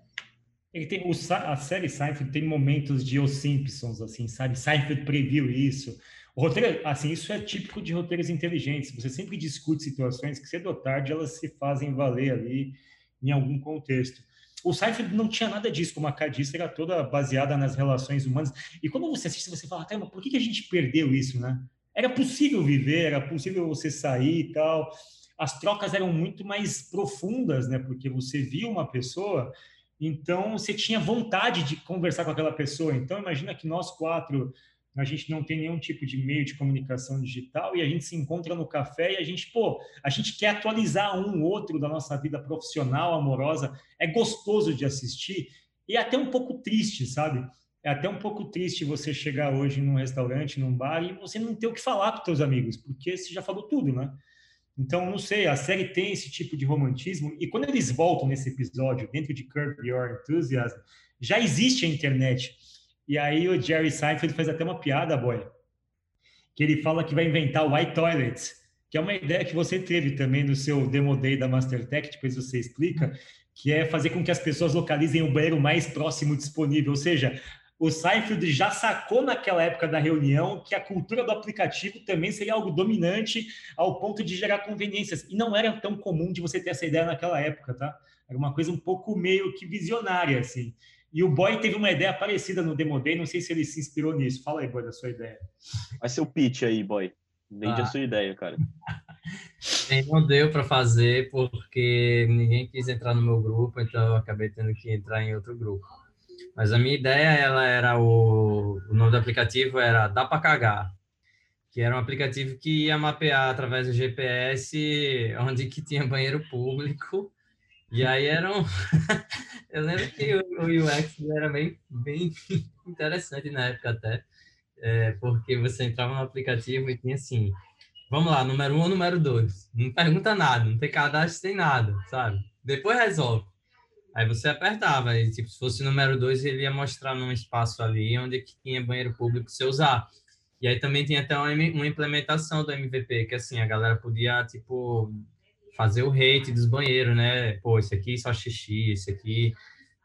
Ele tem, o, a série Seinfeld tem momentos de Os Simpsons, assim, sabe? Seinfeld previu isso. O roteiro, assim, isso é típico de roteiros inteligentes. Você sempre discute situações que, cedo ou tarde, elas se fazem valer ali em algum contexto. O Seinfeld não tinha nada disso, como a disse, era toda baseada nas relações humanas. E quando você assiste, você fala, por que, que a gente perdeu isso, né? Era possível viver, era possível você sair e tal. As trocas eram muito mais profundas, né? Porque você via uma pessoa então, você tinha vontade de conversar com aquela pessoa. Então, imagina que nós quatro, a gente não tem nenhum tipo de meio de comunicação digital e a gente se encontra no café e a gente, pô, a gente quer atualizar um outro da nossa vida profissional, amorosa. É gostoso de assistir e é até um pouco triste, sabe? É até um pouco triste você chegar hoje num restaurante, num bar e você não ter o que falar com seus amigos, porque você já falou tudo, né? Então, não sei, a série tem esse tipo de romantismo, e quando eles voltam nesse episódio, dentro de Curb Your Enthusiasm, já existe a internet. E aí o Jerry Seinfeld faz até uma piada, boy, que ele fala que vai inventar o White Toilet, que é uma ideia que você teve também no seu Demo Day da Mastertech, depois você explica, que é fazer com que as pessoas localizem o banheiro mais próximo disponível, ou seja, o Seinfeld já sacou naquela época da reunião que a cultura do aplicativo também seria algo dominante ao ponto de gerar conveniências. E não era tão comum de você ter essa ideia naquela época, tá? Era uma coisa um pouco meio que visionária, assim. E o Boy teve uma ideia parecida no Demo Day, não sei se ele se inspirou nisso. Fala aí, Boy, da sua ideia.
Vai ser o pitch aí, Boy. Vende ah. a sua ideia, cara.
Não deu para fazer porque ninguém quis entrar no meu grupo, então eu acabei tendo que entrar em outro grupo. Mas a minha ideia, ela era o, o nome do aplicativo era Dá para cagar, que era um aplicativo que ia mapear através do GPS onde que tinha banheiro público. E aí era um... eu lembro que o, UX era bem, bem interessante na época até, é, porque você entrava no aplicativo e tinha assim, vamos lá, número um ou número dois. Não pergunta nada, não tem cadastro, tem nada, sabe? Depois resolve. Aí você apertava, e tipo, se fosse número 2, ele ia mostrar num espaço ali onde tinha banheiro público para você usar. E aí também tinha até uma, uma implementação do MVP, que assim, a galera podia, tipo, fazer o rate dos banheiros, né? Pô, esse aqui só xixi, esse aqui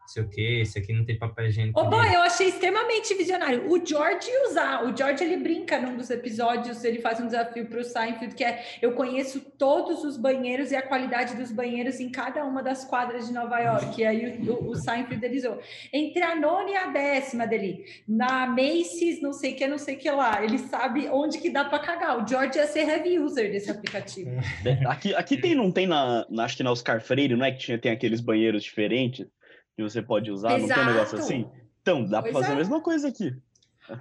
sei o que, esse aqui não tem papel higiênico.
Ô, oh, boy, eu achei extremamente visionário. O George usar, o George ele brinca num dos episódios, ele faz um desafio para o Seinfeld, que é eu conheço todos os banheiros e a qualidade dos banheiros em cada uma das quadras de Nova York. E aí o, o, o Seinfeld ele usou. Entre a nona e a décima dele, na Macy's, não sei o que, não sei o que lá, ele sabe onde que dá para cagar. O George ia ser heavy user desse aplicativo.
É, aqui, aqui tem, não tem na, na, acho que na Oscar Freire, não é que tinha, tem aqueles banheiros diferentes? Que você pode usar, Exato. não tem um negócio assim? Então, dá para fazer é. a mesma coisa aqui.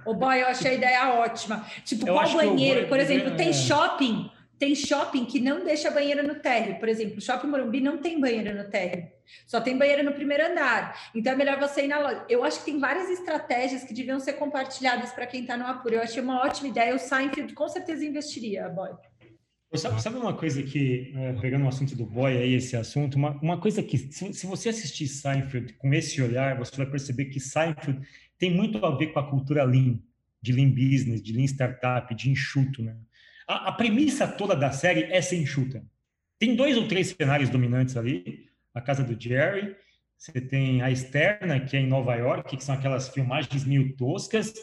O boy, eu achei a ideia ótima. Tipo, eu qual banheiro? Por exemplo, tem shopping, tem shopping que não deixa banheiro no térreo. Por exemplo, shopping Morumbi não tem banheiro no térreo. Só tem banheiro no primeiro andar. Então é melhor você ir na loja. Eu acho que tem várias estratégias que deviam ser compartilhadas para quem está no apuro. Eu achei uma ótima ideia. O Seinfeld com certeza investiria, boy.
Sabe, sabe, uma coisa que, é, pegando o assunto do boy aí, esse assunto, uma, uma coisa que, se, se, você assistir Seinfeld com esse olhar, você vai perceber que Seinfeld tem muito a ver com a cultura Lean, de Lean Business, de Lean Startup, de enxuto, né? A, a premissa toda da série é ser enxuta. Tem dois ou três cenários dominantes ali, a casa do Jerry, você tem a externa, que é em Nova York, que são aquelas filmagens meio toscas,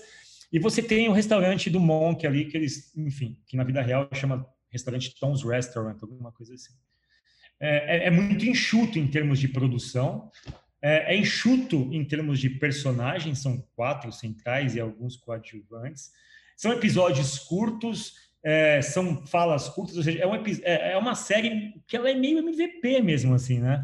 e você tem o restaurante do Monk ali, que eles, enfim, que na vida real chama restaurante Tom's Restaurant, alguma coisa assim. É, é, é muito enxuto em termos de produção, é, é, enxuto em termos de personagens, são quatro centrais e alguns coadjuvantes. São episódios curtos, é, são falas curtas, ou seja, é, um, é, é, uma série que ela é meio MVP mesmo, assim, né?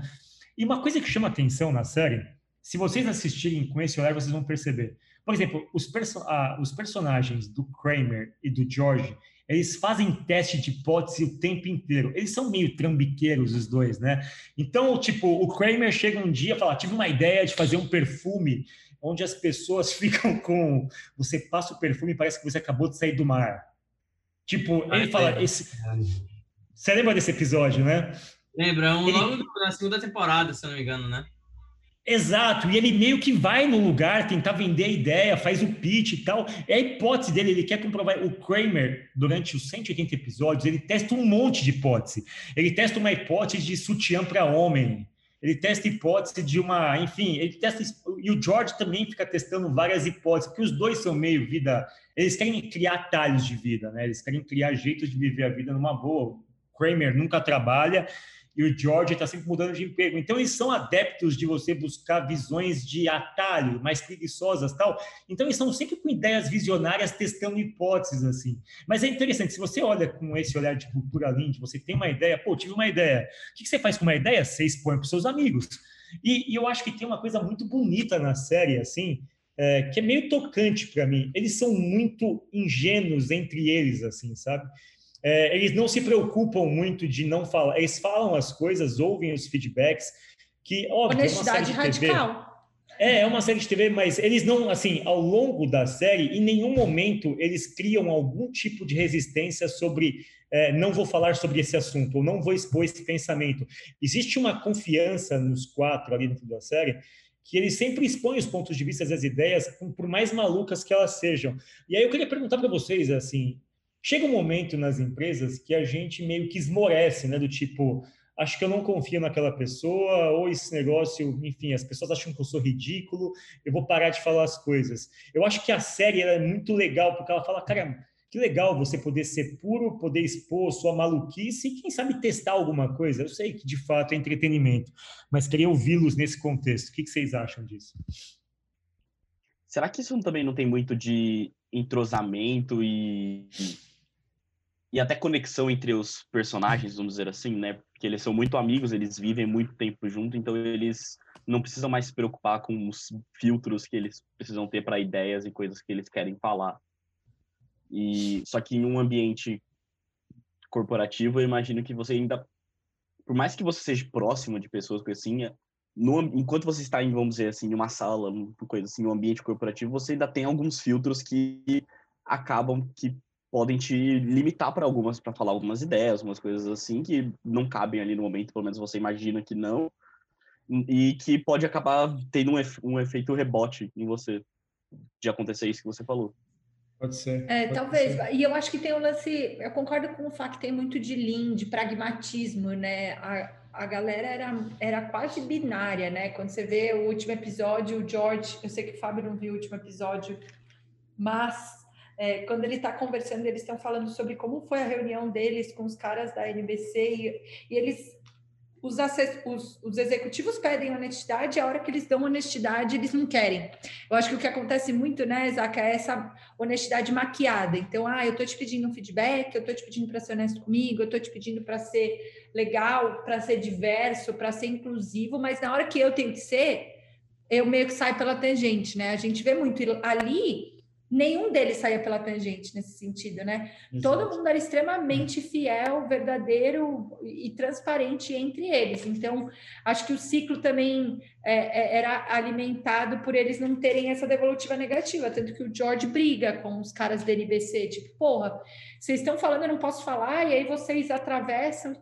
E uma coisa que chama atenção na série, se vocês assistirem com esse olhar, vocês vão perceber. Por exemplo, os, perso ah, os personagens do Kramer e do George, eles fazem teste de hipótese o tempo inteiro. Eles são meio trambiqueiros, os dois, né? Então, tipo, o Kramer chega um dia e fala: tive uma ideia de fazer um perfume onde as pessoas ficam com. Você passa o perfume e parece que você acabou de sair do mar. Tipo, ele fala. Esse... Você lembra desse episódio, né?
Lembra, é um ele... logo na segunda temporada, se eu não me engano, né?
Exato, e ele meio que vai no lugar tentar vender a ideia, faz o pitch e tal. É a hipótese dele, ele quer comprovar. O Kramer, durante os 180 episódios, ele testa um monte de hipótese. Ele testa uma hipótese de sutiã para homem, ele testa hipótese de uma, enfim, ele testa e o George também fica testando várias hipóteses, porque os dois são meio vida, eles querem criar atalhos de vida, né? Eles querem criar jeitos de viver a vida numa boa. O Kramer nunca trabalha e o George está sempre mudando de emprego. Então, eles são adeptos de você buscar visões de atalho, mais preguiçosas tal. Então, eles estão sempre com ideias visionárias, testando hipóteses, assim. Mas é interessante, se você olha com esse olhar de cultura linda, você tem uma ideia, pô, tive uma ideia. O que você faz com uma ideia? Você expõe para os seus amigos. E, e, eu acho que tem uma coisa muito bonita na série, assim, é, que é meio tocante para mim. Eles são muito ingênuos entre eles, assim, sabe? É, eles não se preocupam muito de não falar, eles falam as coisas, ouvem os feedbacks, que, óbvio,
Honestidade é radical.
É, é uma série de TV, mas eles não, assim, ao longo da série, em nenhum momento eles criam algum tipo de resistência sobre é, não vou falar sobre esse assunto, ou não vou expor esse pensamento. Existe uma confiança nos quatro ali dentro da série que eles sempre expõem os pontos de vista e as ideias, por mais malucas que elas sejam. E aí eu queria perguntar para vocês, assim, chega um momento nas empresas que a gente meio que esmorece, né, do tipo, acho que eu não confio naquela pessoa, ou esse negócio, enfim, as pessoas acham que eu sou ridículo, eu vou parar de falar as coisas. Eu acho que a série é muito legal, porque ela fala, cara, que legal você poder ser puro, poder expor sua maluquice e, quem sabe, testar alguma coisa. Eu sei que, de fato, é entretenimento, mas queria ouvi-los nesse contexto. O que vocês acham disso?
Será que isso também não tem muito de entrosamento e, e até conexão entre os personagens, vamos dizer assim, né? Porque eles são muito amigos, eles vivem muito tempo junto, então eles não precisam mais se preocupar com os filtros que eles precisam ter para ideias e coisas que eles querem falar. E só que em um ambiente corporativo, eu imagino que você ainda, por mais que você seja próximo de pessoas assim, no, enquanto você está em, vamos dizer assim, uma sala, uma coisa assim, um ambiente corporativo, você ainda tem alguns filtros que acabam que podem te limitar para algumas, para falar algumas ideias, algumas coisas assim que não cabem ali no momento, pelo menos você imagina que não, e que pode acabar tendo um, um efeito rebote em você de acontecer isso que você falou.
Pode ser.
É,
pode
talvez.
Ser.
E eu acho que tem um lance. Eu concordo com o fato que tem muito de lean, de pragmatismo, né? A, a galera era, era quase binária, né? Quando você vê o último episódio, o George, eu sei que o Fábio não viu o último episódio, mas é, quando ele está conversando, eles estão falando sobre como foi a reunião deles com os caras da NBC e, e eles os, os, os, executivos pedem honestidade, a hora que eles dão honestidade, eles não querem. Eu acho que o que acontece muito, né, Zaca, é essa honestidade maquiada. Então, ah, eu estou te pedindo um feedback, eu estou te pedindo para ser honesto comigo, eu estou te pedindo para ser legal, para ser diverso, para ser inclusivo, mas na hora que eu tenho que ser, eu meio que saio pela tangente, né? A gente vê muito ali nenhum deles saía pela tangente nesse sentido, né? Exato. Todo mundo era extremamente fiel, verdadeiro e transparente entre eles. Então, acho que o ciclo também é, é, era alimentado por eles não terem essa devolutiva negativa, tanto que o George briga com os caras da NBC, tipo, porra, vocês estão falando, eu não posso falar, e aí vocês atravessam.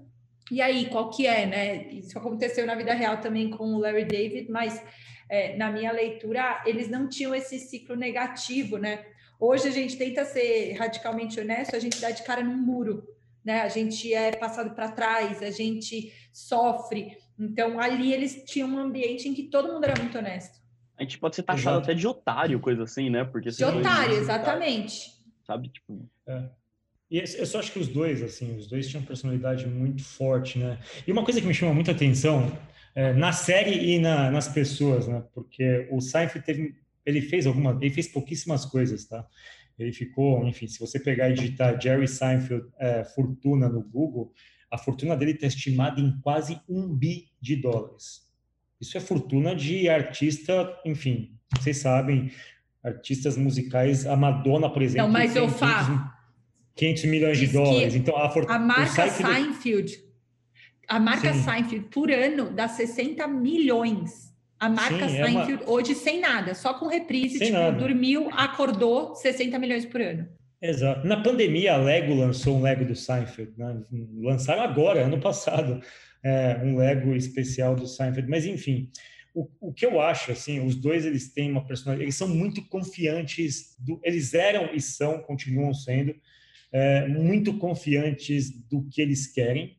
E aí, qual que é, né? Isso aconteceu na vida real também com o Larry David, mas é, na minha leitura, eles não tinham esse ciclo negativo, né? Hoje a gente tenta ser radicalmente honesto, a gente dá de cara num muro, né? A gente é passado para trás, a gente sofre. Então, ali eles tinham um ambiente em que todo mundo era muito honesto.
A gente pode ser taxado Exato. até de otário, coisa assim, né?
Porque de otário, exatamente.
Sabe, tipo...
É. E eu só acho que os dois, assim, os dois tinham personalidade muito forte, né? E uma coisa que me chama muita atenção é, na série e na, nas pessoas, né? Porque o Seinfeld teve, ele fez alguma, ele fez pouquíssimas coisas, tá? Ele ficou, enfim, se você pegar e digitar Jerry Seinfeld é, fortuna no Google, a fortuna dele está estimada em quase um bi de dólares. Isso é fortuna de artista, enfim, vocês sabem, artistas musicais, a Madonna, por exemplo.
Não, mas eu falo.
500 milhões de dólares. Então, a, fortuna.
a marca Seinfeld a marca Sim. Seinfeld por ano dá 60 milhões. A marca Sim, Seinfeld é uma... hoje sem nada, só com reprise, sem tipo, nada. dormiu, acordou, 60 milhões por ano.
Exato. Na pandemia, a Lego lançou um Lego do Seinfeld. Né? Lançaram agora, ano passado, é, um Lego especial do Seinfeld. Mas, enfim, o, o, que eu acho, assim, os dois, eles têm uma personalidade... Eles são muito confiantes, do, eles eram e são, continuam sendo, é, muito confiantes do que eles querem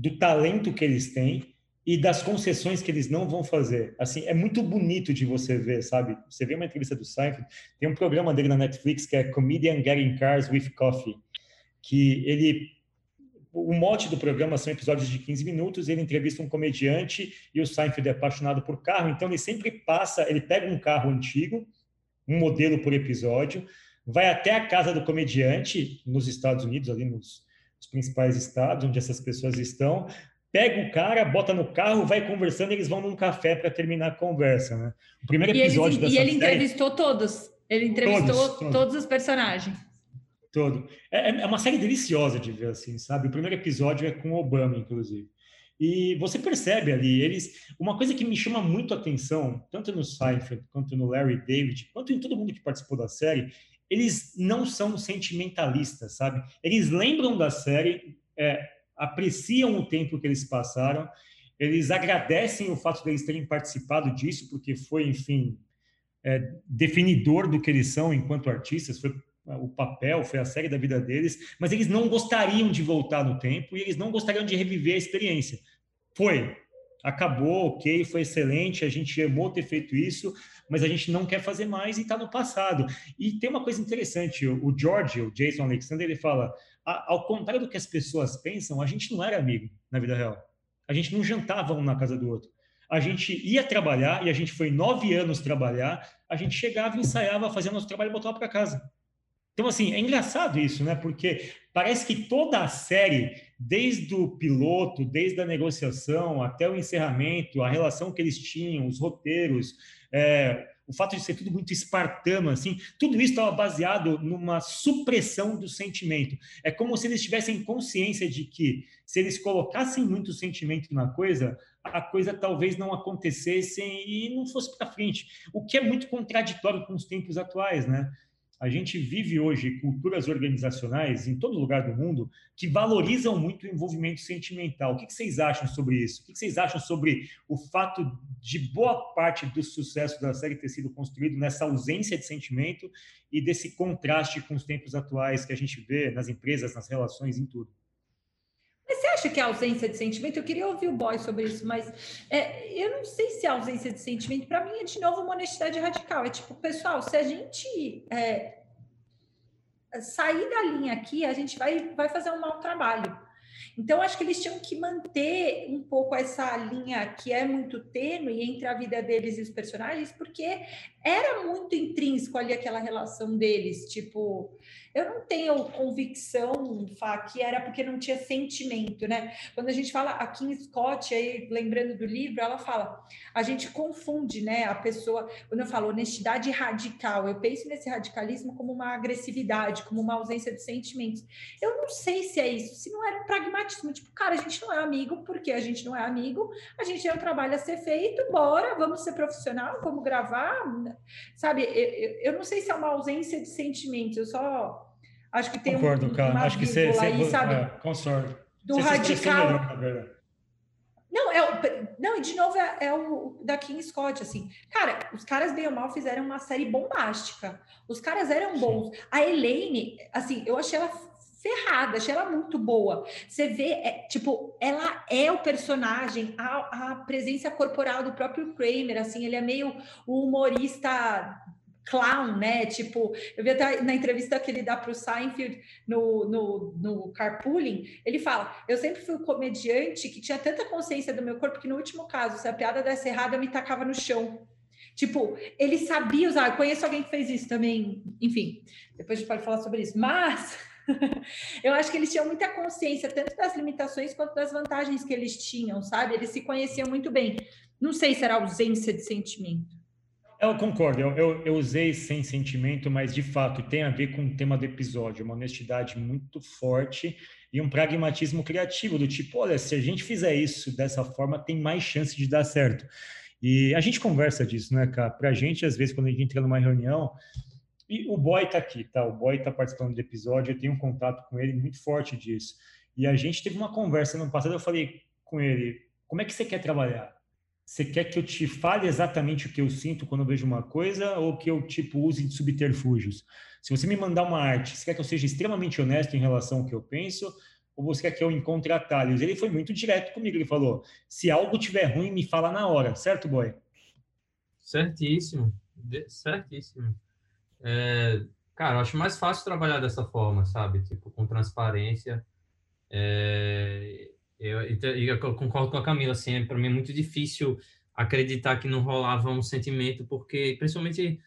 do talento que eles têm e das concessões que eles não vão fazer. Assim, é muito bonito de você ver, sabe? Você vê uma entrevista do Seinfeld, tem um programa dele na Netflix que é Comedian Getting Cars with Coffee, que ele o mote do programa são episódios de 15 minutos, ele entrevista um comediante e o Seinfeld é apaixonado por carro, então ele sempre passa, ele pega um carro antigo, um modelo por episódio, vai até a casa do comediante nos Estados Unidos, ali nos, nos principais estados onde essas pessoas estão, pega o cara, bota no carro, vai conversando, e eles vão num café para terminar a conversa, né?
O primeiro episódio e dessa E ele série... entrevistou todos. Ele entrevistou todos, todos. todos os personagens.
Todo. É, é, é uma série deliciosa de ver, assim, sabe? O primeiro episódio é com Obama, inclusive. E você percebe ali, eles. Uma coisa que me chama muito a atenção, tanto no Seinfeld, quanto no Larry David, quanto em todo mundo que participou da série, eles não são sentimentalistas, sabe? Eles lembram da série, é, apreciam o tempo que eles passaram, eles agradecem o fato de eles terem participado disso, porque foi, enfim, é, definidor do que eles são enquanto artistas, foi o papel, foi a série da vida deles, mas eles não gostariam de voltar no tempo e eles não gostariam de reviver a experiência. Foi, acabou, ok, foi excelente, a gente amou ter feito isso, mas a gente não quer fazer mais e está no passado. E tem uma coisa interessante, o George, o Jason Alexander, ele fala, ao contrário do que as pessoas pensam, a gente não era amigo na vida real. A gente não jantava um na casa do outro. A gente ia trabalhar, e a gente foi nove anos trabalhar, a gente chegava, ensaiava, fazia nosso trabalho e voltava para casa. Então, assim, é engraçado isso, né? Porque parece que toda a série, desde o piloto, desde a negociação até o encerramento, a relação que eles tinham, os roteiros, é, o fato de ser tudo muito espartano, assim, tudo isso estava baseado numa supressão do sentimento. É como se eles tivessem consciência de que se eles colocassem muito sentimento na coisa, a coisa talvez não acontecesse e não fosse para frente. O que é muito contraditório com os tempos atuais, né? A gente vive hoje culturas organizacionais em todo lugar do mundo que valorizam muito o envolvimento sentimental. O que vocês acham sobre isso? O que vocês acham sobre o fato de boa parte do sucesso da série ter sido construído nessa ausência de sentimento e desse contraste com os tempos atuais que a gente vê nas empresas, nas relações, em tudo?
Você acha que a ausência de sentimento? Eu queria ouvir o boy sobre isso, mas é, eu não sei se a ausência de sentimento, para mim, é de novo uma honestidade radical. É tipo, pessoal, se a gente é, sair da linha aqui, a gente vai, vai fazer um mau trabalho. Então, acho que eles tinham que manter um pouco essa linha que é muito tênue entre a vida deles e os personagens, porque era muito intrínseco ali aquela relação deles. Tipo, eu não tenho convicção, Fá, que era porque não tinha sentimento, né? Quando a gente fala a Kim Scott, aí lembrando do livro, ela fala, a gente confunde, né, a pessoa, quando eu falo honestidade radical, eu penso nesse radicalismo como uma agressividade, como uma ausência de sentimentos. Eu não sei se é isso, se não era um pragmatismo, tipo, cara, a gente não é amigo, porque a gente não é amigo, a gente tem um trabalho a ser feito, bora, vamos ser profissional, vamos gravar, sabe? Eu, eu, eu não sei se é uma ausência de sentimentos, eu só Acho que tem
Concordo,
um,
cara. Acho que você, aí, sabe? É, concordo.
Do você radical. não, é o, não, e de novo é, é, o da King Scott, assim. Cara, os caras bem ou mal fizeram uma série bombástica. Os caras eram bons. Sim. A Elaine, assim, eu achei ela ferrada, achei ela muito boa. Você vê, é, tipo, ela é o personagem, a, a presença corporal do próprio Kramer, assim, ele é meio o humorista clown, né? Tipo, eu vi até na entrevista que ele dá para o Seinfeld no, no, no Carpooling, ele fala: Eu sempre fui um comediante que tinha tanta consciência do meu corpo que no último caso, se a piada desse errada, eu me tacava no chão. Tipo, ele sabia usar. Eu conheço alguém que fez isso também. Enfim, depois a gente pode falar sobre isso. Mas eu acho que eles tinham muita consciência, tanto das limitações quanto das vantagens que eles tinham, sabe? Eles se conheciam muito bem. Não sei se era ausência de sentimento.
Eu concordo, eu, eu, eu, usei sem sentimento, mas de fato tem a ver com o tema do episódio, uma honestidade muito forte e um pragmatismo criativo, do tipo, olha, se a gente fizer isso dessa forma, tem mais chance de dar certo. E a gente conversa disso, né, cara? Pra gente, às vezes, quando a gente entra numa reunião, e o Boy tá aqui, tá? O Boy tá participando do episódio, eu tenho um contato com ele muito forte disso. E a gente teve uma conversa no passado, eu falei com ele, como é que você quer trabalhar? Você quer que eu te fale exatamente o que eu sinto quando eu vejo uma coisa ou que eu tipo use de subterfúgios? Se você me mandar uma arte, você quer que eu seja extremamente honesto em relação ao que eu penso ou você quer que eu encontre atalhos? Ele foi muito direto comigo, ele falou, se algo tiver ruim, me fala na hora, certo, boy?
Certíssimo, certíssimo. É, cara, eu acho mais fácil trabalhar dessa forma, sabe? Tipo, com transparência. É, eu, eu, concordo com a Camila, assim, é, para mim é muito difícil acreditar que não rolava um sentimento, porque, principalmente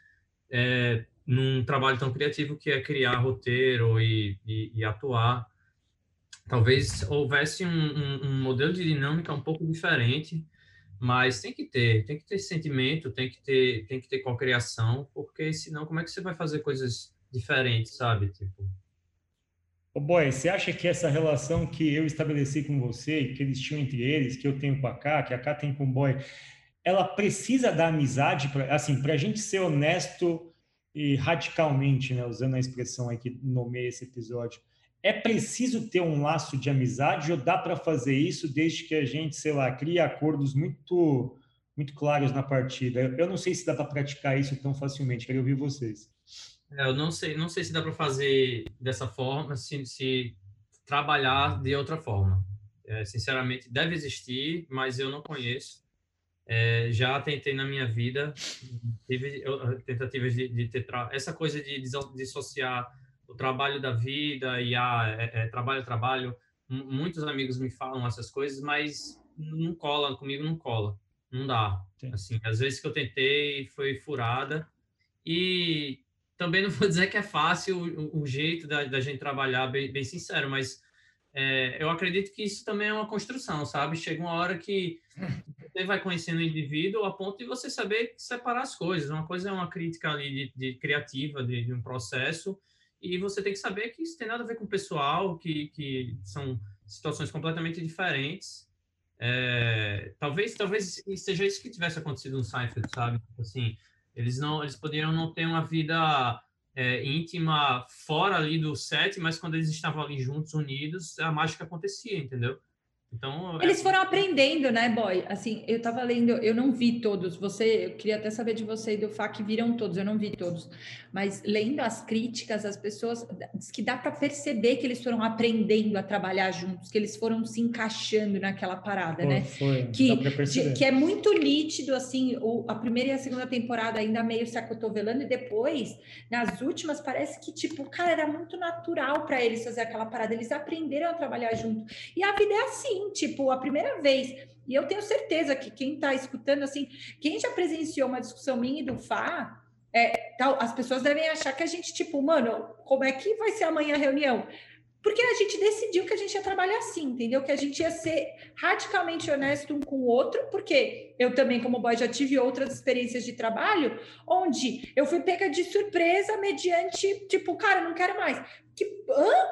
é, num trabalho tão criativo que é criar roteiro e, e, e atuar, talvez houvesse um, um, um, modelo de dinâmica um pouco diferente, mas tem que ter, tem que ter sentimento, tem que ter, tem que ter cocriação, porque senão como é que você vai fazer coisas diferentes, sabe? Tipo.
Ô boy, você acha que essa relação que eu estabeleci com você, que eles tinham entre eles, que eu tenho com a K, que a K tem com o boy, ela precisa da amizade, assim, para a gente ser honesto e radicalmente, né, usando a expressão aí que nomeia esse episódio, é preciso ter um laço de amizade ou dá para fazer isso desde que a gente, sei lá, crie acordos muito muito claros na partida? Eu não sei se dá para praticar isso tão facilmente, quero ouvir vocês.
É, eu não sei, não sei se dá para fazer dessa forma, se, se trabalhar de outra forma. É, sinceramente, deve existir, mas eu não conheço. É, já tentei na minha vida, tive tentativas de, de ter essa coisa de dissociar o trabalho da vida e a é, é, trabalho trabalho. Muitos amigos me falam essas coisas, mas não cola comigo, não cola, não dá. Sim. Assim, às vezes que eu tentei foi furada e também não vou dizer que é fácil o, o jeito da, da, gente trabalhar, bem, bem sincero, mas é, eu acredito que isso também é uma construção, sabe? Chega uma hora que você vai conhecendo o indivíduo a ponto de você saber separar as coisas. Uma coisa é uma crítica ali de, de criativa de, de, um processo e você tem que saber que isso tem nada a ver com o pessoal, que, que são situações completamente diferentes. É, talvez talvez seja isso que tivesse acontecido no Seinfeld, sabe? Assim, eles não eles poderiam não ter uma vida é, íntima fora ali do set, mas quando eles estavam ali juntos, unidos, a mágica acontecia, entendeu?
Então, é Eles foram aprendendo, né, boy? Assim, eu tava lendo, eu não vi todos. Você, eu queria até saber de você e do Fá que viram todos, eu não vi todos. Mas lendo as críticas, as pessoas diz que dá para perceber que eles foram aprendendo a trabalhar juntos, que eles foram se encaixando naquela parada, foi, né? Foi, que, de, que é muito nítido, assim, o, a primeira e a segunda temporada ainda meio se acotovelando, e depois, nas últimas, parece que, tipo, cara, era muito natural para eles fazer aquela parada. Eles aprenderam a trabalhar junto. E a vida é assim tipo, a primeira vez. E eu tenho certeza que quem está escutando, assim, quem já presenciou uma discussão minha e do Fá, é, tal, as pessoas devem achar que a gente, tipo, mano, como é que vai ser amanhã a reunião? Porque a gente decidiu que a gente ia trabalhar assim, entendeu? Que a gente ia ser radicalmente honesto um com o outro, porque eu também, como boy, já tive outras experiências de trabalho, onde eu fui pega de surpresa mediante, tipo, cara, não quero mais. Que?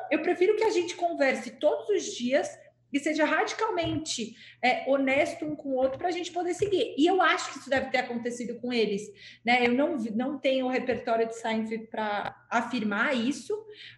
Eu prefiro que a gente converse todos os dias, e seja radicalmente é, honesto um com o outro para a gente poder seguir. E eu acho que isso deve ter acontecido com eles. Né? Eu não, não tenho o repertório de Seinfeld para afirmar isso,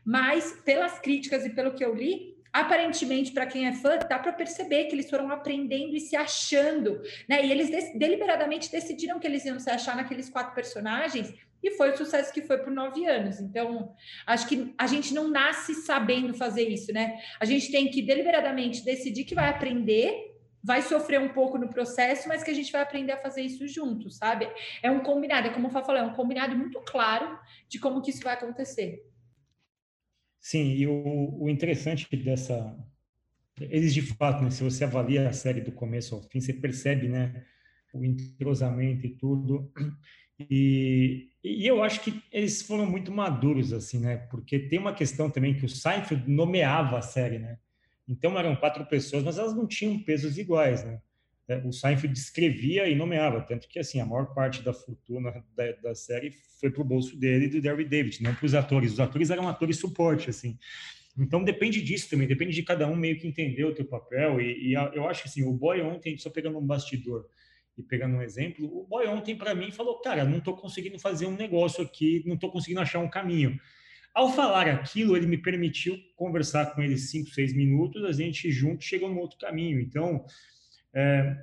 mas pelas críticas e pelo que eu li, aparentemente, para quem é fã, dá para perceber que eles foram aprendendo e se achando, né? E eles deliberadamente decidiram que eles iam se achar naqueles quatro personagens e foi o sucesso que foi por nove anos. Então, acho que a gente não nasce sabendo fazer isso, né? A gente tem que deliberadamente decidir que vai aprender, vai sofrer um pouco no processo, mas que a gente vai aprender a fazer isso junto, sabe? É um combinado, é como o Fá falou, é um combinado muito claro de como que isso vai acontecer.
Sim, e o, o interessante dessa. Eles, de fato, né, se você avalia a série do começo ao fim, você percebe né, o entrosamento e tudo. E, e eu acho que eles foram muito maduros, assim, né? Porque tem uma questão também que o Seinfeld nomeava a série, né? Então eram quatro pessoas, mas elas não tinham pesos iguais, né? É, o Seinfeld escrevia e nomeava, tanto que assim a maior parte da fortuna da, da série foi para o bolso dele e do Derry David, não para os atores. Os atores eram atores suporte, assim. Então depende disso também, depende de cada um meio que entender o teu papel. E, e eu acho que assim, o Boy ontem, só pegando um bastidor, e pegando um exemplo, o boy ontem para mim falou: Cara, não estou conseguindo fazer um negócio aqui, não estou conseguindo achar um caminho. Ao falar aquilo, ele me permitiu conversar com ele cinco, seis minutos, a gente junto chegou num outro caminho. Então, é,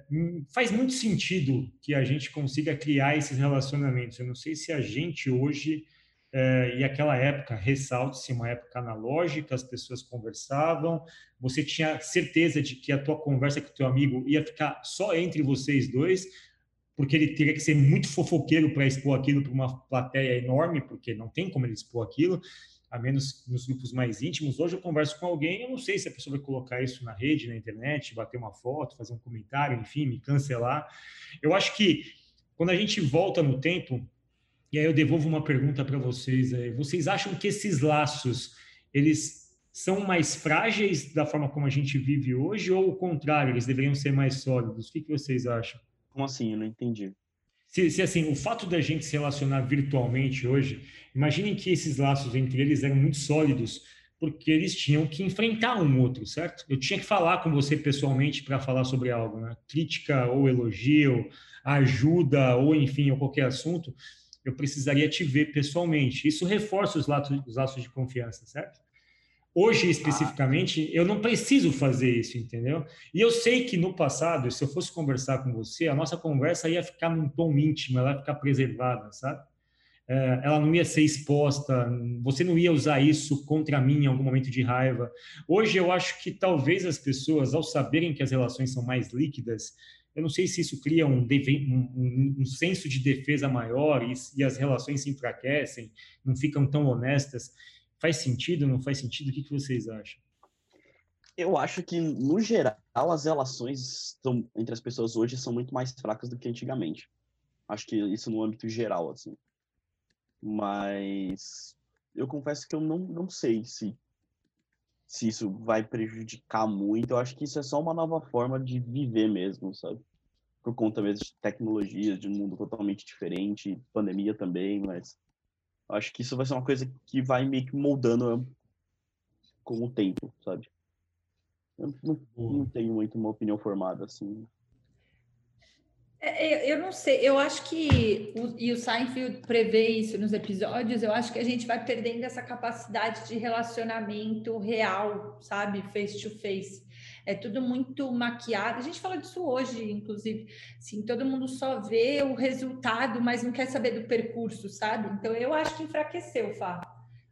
faz muito sentido que a gente consiga criar esses relacionamentos. Eu não sei se a gente hoje é, e aquela época, ressalte-se, uma época analógica, as pessoas conversavam, você tinha certeza de que a tua conversa com o teu amigo ia ficar só entre vocês dois, porque ele teria que ser muito fofoqueiro para expor aquilo para uma plateia enorme, porque não tem como ele expor aquilo, a menos nos grupos mais íntimos. Hoje eu converso com alguém, eu não sei se a pessoa vai colocar isso na rede, na internet, bater uma foto, fazer um comentário, enfim, me cancelar. Eu acho que quando a gente volta no tempo, e aí eu devolvo uma pergunta para vocês. Vocês acham que esses laços, eles são mais frágeis da forma como a gente vive hoje ou o contrário, eles deveriam ser mais sólidos? O que, que vocês acham?
Como assim? Eu não entendi.
Se, se, assim, o fato da gente se relacionar virtualmente hoje, imaginem que esses laços entre eles eram muito sólidos, porque eles tinham que enfrentar um outro, certo? Eu tinha que falar com você pessoalmente para falar sobre algo, né? Crítica ou elogio, ajuda ou enfim, ou qualquer assunto eu precisaria te ver pessoalmente. Isso reforça os laços, os laços de confiança, certo? Hoje, especificamente, eu não preciso fazer isso, entendeu? E eu sei que no passado, se eu fosse conversar com você, a nossa conversa ia ficar num tom íntimo, ela ia ficar preservada, sabe? É, ela não ia ser exposta, você não ia usar isso contra mim em algum momento de raiva. Hoje, eu acho que talvez as pessoas, ao saberem que as relações são mais líquidas, eu não sei se isso cria um, um, um senso de defesa maior e, e, as relações se enfraquecem, não ficam tão honestas. Faz sentido? Não faz sentido? O que, que vocês acham?
Eu acho que, no geral, as relações entre as pessoas hoje são muito mais fracas do que antigamente. Acho que isso no âmbito geral, assim. Mas eu confesso que eu não, não sei se se isso vai prejudicar muito. Eu acho que isso é só uma nova forma de viver mesmo, sabe? Por conta mesmo de tecnologias, de um mundo totalmente diferente, pandemia também, mas acho que isso vai ser uma coisa que vai meio que moldando com o tempo, sabe? Eu não, não tenho muito uma opinião formada, assim.
É, eu não sei, eu acho que, o, e o Seinfeld prevê isso nos episódios, eu acho que a gente vai perdendo essa capacidade de relacionamento real, sabe? Face to face. É tudo muito maquiado. A gente fala disso hoje, inclusive. Sim, todo mundo só vê o resultado, mas não quer saber do percurso, sabe? Então eu acho que enfraqueceu, Fá,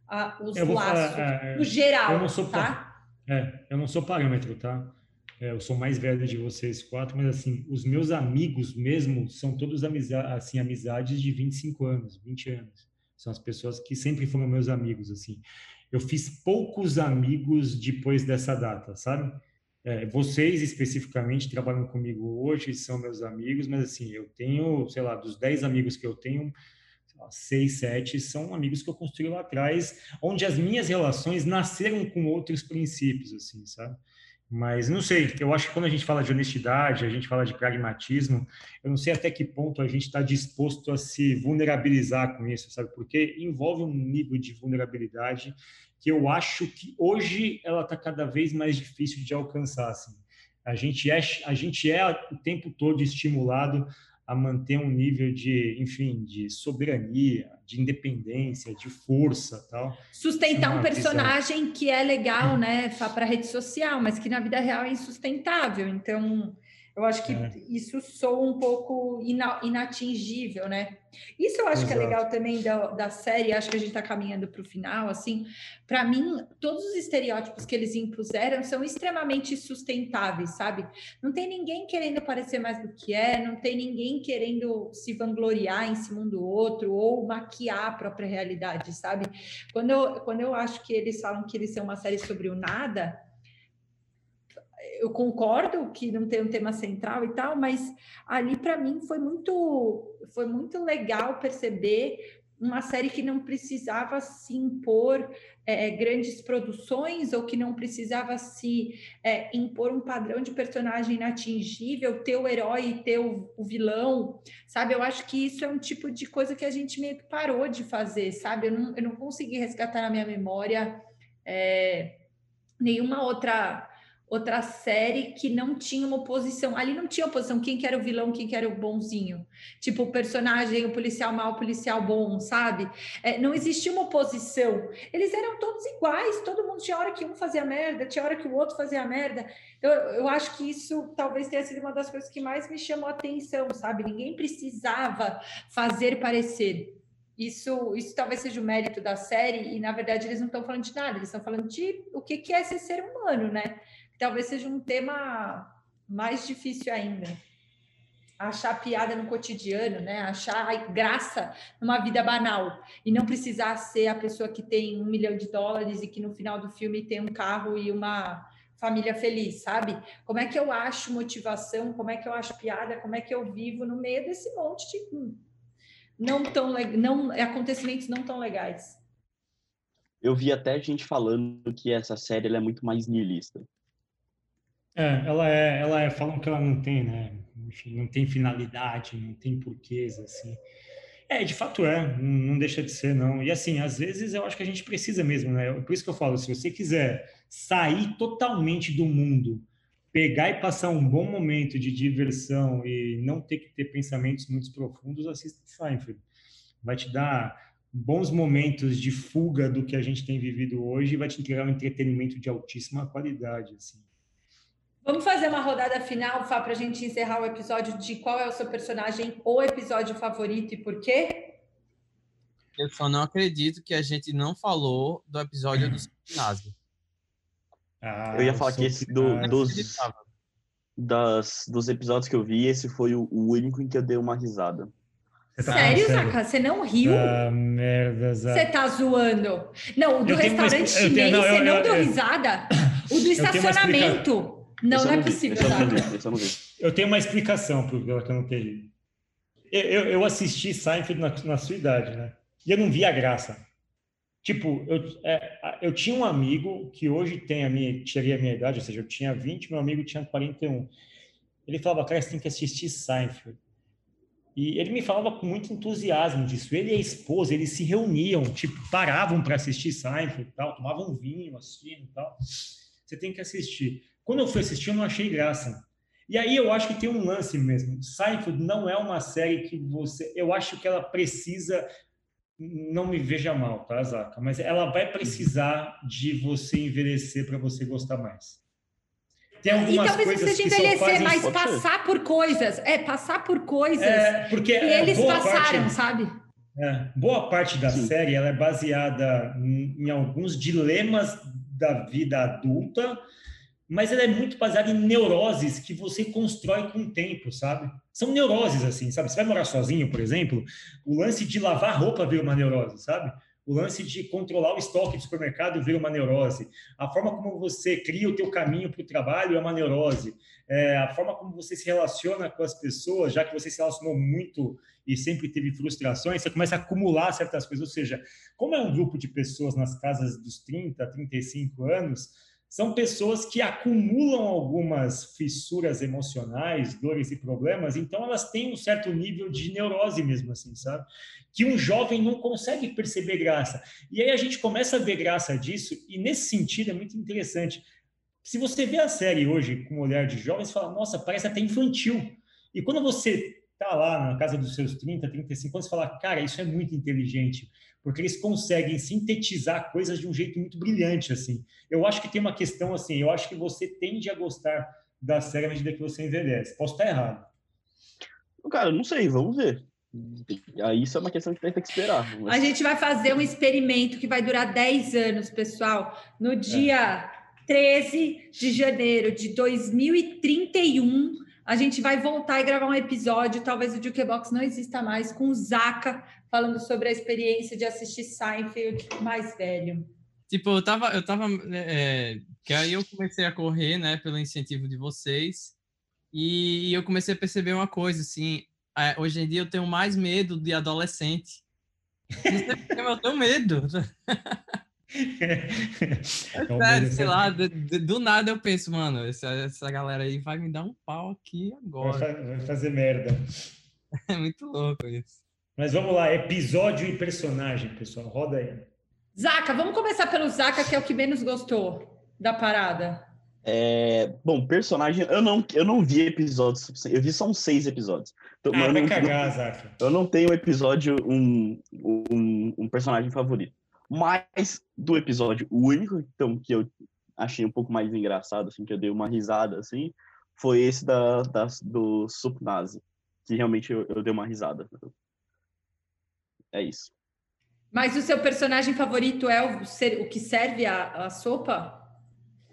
a, os laços, falar, é, no geral, eu não sou, tá?
É, eu não sou parâmetro, tá? É, eu sou mais velho de vocês quatro, mas assim, os meus amigos mesmo são todos amiza assim, amizades de 25 anos, 20 anos. São as pessoas que sempre foram meus amigos, assim. Eu fiz poucos amigos depois dessa data, sabe? É, vocês especificamente trabalham comigo hoje, são meus amigos, mas assim, eu tenho, sei lá, dos 10 amigos que eu tenho, seis, sete são amigos que eu construí lá atrás, onde as minhas relações nasceram com outros princípios, assim, sabe? Mas não sei, eu acho que quando a gente fala de honestidade, a gente fala de pragmatismo, eu não sei até que ponto a gente está disposto a se vulnerabilizar com isso, sabe? Porque envolve um nível de vulnerabilidade que eu acho que hoje ela está cada vez mais difícil de alcançar. Assim. A gente é, a gente é o tempo todo estimulado a manter um nível de, enfim, de soberania, de independência, de força, tal.
Sustentar um personagem visão. que é legal, né, para rede social, mas que na vida real é insustentável. Então, eu acho que é. isso soa um pouco ina inatingível, né? Isso eu acho Exato. que é legal também da, da série, acho que a gente está caminhando para o final, assim. Para mim, todos os estereótipos que eles impuseram são extremamente sustentáveis, sabe? Não tem ninguém querendo parecer mais do que é, não tem ninguém querendo se vangloriar em cima um do outro ou maquiar a própria realidade, sabe? Quando eu, quando eu acho que eles falam que eles são uma série sobre o nada, eu concordo que não tem um tema central e tal, mas ali para mim foi muito foi muito legal perceber uma série que não precisava se impor é, grandes produções ou que não precisava se é, impor um padrão de personagem inatingível, ter o herói e ter o, o, vilão, sabe? Eu acho que isso é um tipo de coisa que a gente meio que parou de fazer, sabe? Eu não, eu não consegui resgatar na minha memória é, nenhuma outra outra série que não tinha uma oposição. Ali não tinha oposição, quem que era o vilão, quem que era o bonzinho. Tipo, o personagem, o policial mal, o policial bom, sabe? É, não existia uma oposição. Eles eram todos iguais, todo mundo tinha hora que um fazia merda, tinha hora que o outro fazia merda. Eu, eu acho que isso talvez tenha sido uma das coisas que mais me chamou a atenção, sabe? Ninguém precisava fazer parecer. isso, isso talvez seja o mérito da série, e na verdade eles não estão falando de nada, eles estão falando de o que, é ser humano, né? Talvez seja um tema mais difícil ainda. Achar piada no cotidiano, né? Achar graça numa vida banal. E não precisar ser a pessoa que tem um milhão de dólares e que no final do filme tem um carro e uma família feliz, sabe? Como é que eu acho motivação? Como é que eu acho piada? Como é que eu vivo no meio desse monte de não tão não acontecimentos não tão legais?
Eu vi até gente falando que essa série é muito mais nihilista.
É, ela é, ela é, falam que ela não tem, né? Enfim, não tem finalidade, não tem porquês, assim. É, de fato é, não deixa de ser, não. E assim, às vezes eu acho que a gente precisa mesmo, né? Por isso que eu falo, se você quiser sair totalmente do mundo, pegar e passar um bom momento de diversão e não ter que ter pensamentos muito profundos, assista Seinfeld. Vai te dar bons momentos de fuga do que a gente tem vivido hoje e vai te entregar um entretenimento de altíssima qualidade, assim.
Vamos fazer uma rodada final, Fá, para a gente encerrar o episódio de qual é o seu personagem ou episódio favorito e por quê?
Eu só não acredito que a gente não falou do episódio do ginásio.
Ah, eu ia falar que esse do, dos, das, dos episódios que eu vi, esse foi o, o único em que eu dei uma risada.
Tá sério, Zaca? Você não riu?
Ah, merda, Zaca.
Você tá zoando. Não, o do eu restaurante chinês, tenho, não, você não deu risada? O do estacionamento. Não, não é possível.
Eu, eu, tenho uma explicação para o que eu não tenho. Eu, eu, eu, assisti Seinfeld na, na sua idade, né? E eu não vi a graça. Tipo, eu, é, eu tinha um amigo que hoje tem a minha, teria a minha idade, ou seja, eu tinha 20, meu amigo tinha 41. Ele falava, cara, você tem que assistir Seinfeld. E ele me falava com muito entusiasmo disso. Ele e a esposa, eles se reuniam, tipo, paravam para assistir Seinfeld e tal, tomavam vinho, assim e tal. Você tem que assistir. Quando eu fui assistir, eu não achei graça. E aí eu acho que tem um lance mesmo. Seinfeld não é uma série que você. Eu acho que ela precisa. Não me veja mal, tá, Zaca? Mas ela vai precisar de você envelhecer para você gostar mais.
Tem algumas e talvez coisas seja envelhecer, quase... mas passar por coisas. É, passar por coisas é,
porque
que eles passaram, parte, sabe?
É, boa parte da Sim. série ela é baseada em, em alguns dilemas da vida adulta mas ela é muito baseada em neuroses que você constrói com o tempo, sabe? São neuroses, assim, sabe? Você vai morar sozinho, por exemplo, o lance de lavar roupa vira uma neurose, sabe? O lance de controlar o estoque do supermercado vira uma neurose. A forma como você cria o teu caminho para o trabalho é uma neurose. É, a forma como você se relaciona com as pessoas, já que você se relacionou muito e sempre teve frustrações, você começa a acumular certas coisas. Ou seja, como é um grupo de pessoas nas casas dos 30, 35 anos, são pessoas que acumulam algumas fissuras emocionais, dores e problemas, então elas têm um certo nível de neurose mesmo, assim, sabe? Que um jovem não consegue perceber graça. E aí a gente começa a ver graça disso, e nesse sentido é muito interessante. Se você vê a série hoje com um olhar de você fala, nossa, parece até infantil. E quando você tá lá na casa dos seus 30, 35 anos, você fala, cara, isso é muito inteligente porque eles conseguem sintetizar coisas de um jeito muito brilhante, assim. Eu acho que tem uma questão, assim, eu acho que você tende a gostar da série à medida que você envelhece. Posso estar errado.
Cara, não sei, vamos ver. Aí isso é uma questão que tem que esperar.
Mas... A gente vai fazer um experimento que vai durar 10 anos, pessoal. No dia é. 13 de janeiro de 2031, a gente vai voltar e gravar um episódio, talvez o Jukebox não exista mais, com o Zaka, falando sobre a experiência de assistir Seinfeld mais velho.
Tipo, eu tava, eu tava, é, que aí eu comecei a correr, né, pelo incentivo de vocês, e eu comecei a perceber uma coisa, assim, é, hoje em dia eu tenho mais medo de adolescente. eu tenho medo. É, sei lá, do, do, nada eu penso, mano, essa, essa galera aí vai me dar um pau aqui agora.
Vai, vai fazer merda.
É muito louco isso.
Mas vamos lá, episódio e personagem, pessoal. Roda aí.
Zaca, vamos começar pelo Zaca, que é o que menos gostou da parada.
É, bom, personagem, eu não, eu não vi episódios, eu vi só uns seis episódios.
Então, ah, vai
não,
cagar, não, Zaca.
Eu não tenho episódio, um, um, um, personagem favorito. Mas do episódio, o único então, que eu achei um pouco mais engraçado, assim, que eu dei uma risada, assim, foi esse da, da do Supnazi, que realmente eu, eu dei uma risada. É isso.
Mas o seu personagem favorito é o, ser, o que serve a, a sopa?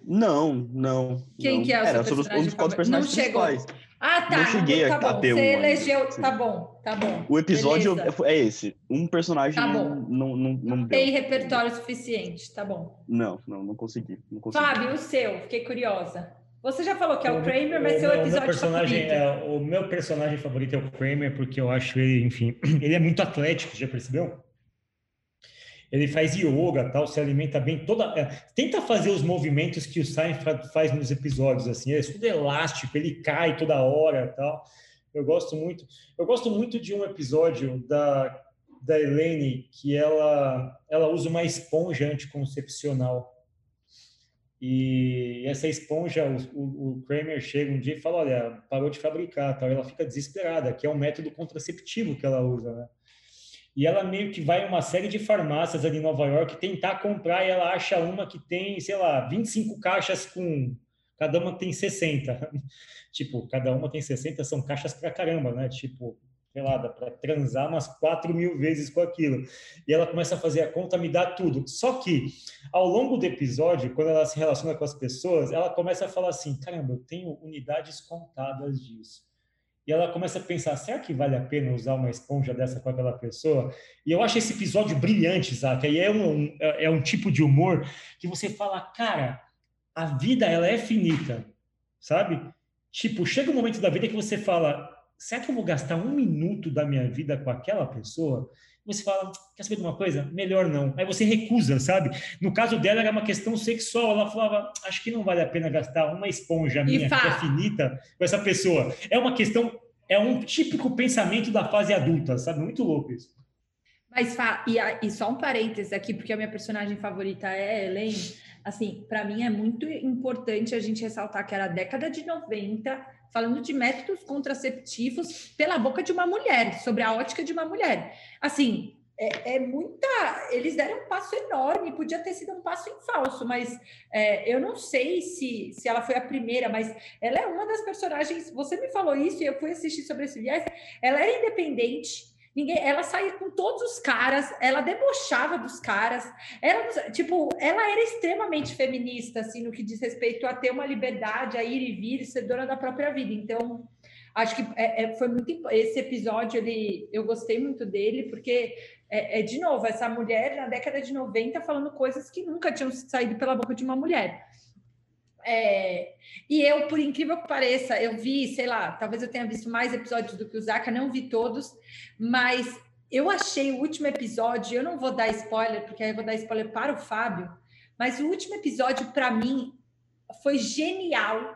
Não, não.
Quem
não.
que é o
Era os, um
personagem
dos quatro personagens
Não chegou.
principais.
Ah, tá.
Não cheguei
tá
a- a
bom.
ter
Você
um
elegeu.
sim.
Tá bom, tá bom.
O episódio
Beleza.
é, é esse. Um personagem
Tá bom.
não, não, não deu.
Tem repertório suficiente, tá bom.
Não, não, não consegui. Não consegui.
Fábio, o seu, fiquei curiosa. Você já falou que é o
O-
Kramer, mas
o
seu
meu- o meu
episódio
personagem
favorito.
é, o meu personagem favorito é o Kramer porque eu acho ele, enfim, ele é muito atlético, já percebeu? Ele faz yoga, tal, se alimenta bem toda. é, tenta fazer os movimentos que o Seinfeld faz nos episódios, assim, é tudo elástico, ele cai toda hora, tal. Eu gosto muito. Eu gosto muito de um episódio da da Elaine que ela ela usa uma esponja anticoncepcional. E essa esponja, o, o, o Kramer chega um dia e fala, olha, parou de fabricar, tal. Ela fica desesperada, que é um método contraceptivo que ela usa, né? E ela meio que vai em uma série de farmácias ali em Nova York tentar comprar e ela acha uma que tem, sei lá, 25 caixas com... Cada uma tem 60. tipo, cada uma tem 60, são caixas pra caramba, né? Tipo, sei lá, dá para transar umas 4 mil vezes com aquilo. E ela começa a fazer a conta, me dá tudo. Só que, ao longo do episódio, quando ela se relaciona com as pessoas, ela começa a falar assim: caramba, eu tenho unidades contadas disso. E ela começa a pensar: será que vale a pena usar uma esponja dessa com aquela pessoa? E eu acho esse episódio brilhante, sabe? E é um, é um tipo de humor que você fala: cara, a vida ela é finita, sabe? Tipo, chega um momento da vida que você fala: será que eu vou gastar um minuto da minha vida com aquela pessoa? Você fala, quer saber de uma coisa? Melhor não. Aí você recusa, sabe? No caso dela era uma questão sexual. Ela falava, acho que não vale a pena gastar uma esponja minha que é finita com essa pessoa. É uma questão, é um típico pensamento da fase adulta, sabe? Muito louco isso.
Mas, e, e só um parênteses aqui, porque a minha personagem favorita é a Elaine. Assim, para mim é muito importante a gente ressaltar que era a década de 90, falando de métodos contraceptivos pela boca de uma mulher, sobre a ótica de uma mulher. Assim, é, é, muita. Eles deram um passo enorme, podia ter sido um passo em falso, mas é, eu não sei se, se ela foi a primeira, mas ela é uma das personagens. Você me falou isso e eu fui assistir sobre esse viés. Ela era independente. Ninguém, ela saía com todos os caras, ela debochava dos caras, ela, tipo, ela era extremamente feminista, assim, no que diz respeito a ter uma liberdade, a ir e vir, ser dona da própria vida. Então, acho que é, é, foi muito esse episódio, ele, eu gostei muito dele, porque é, é, de novo, essa mulher na década de 90 falando coisas que nunca tinham saído pela boca de uma mulher. É, e eu, por incrível que pareça, eu vi, sei lá, talvez eu tenha visto mais episódios do que o Zaka, não vi todos, mas eu achei o último episódio, eu não vou dar spoiler, porque aí eu vou dar spoiler para o Fábio, mas o último episódio, para mim, foi genial.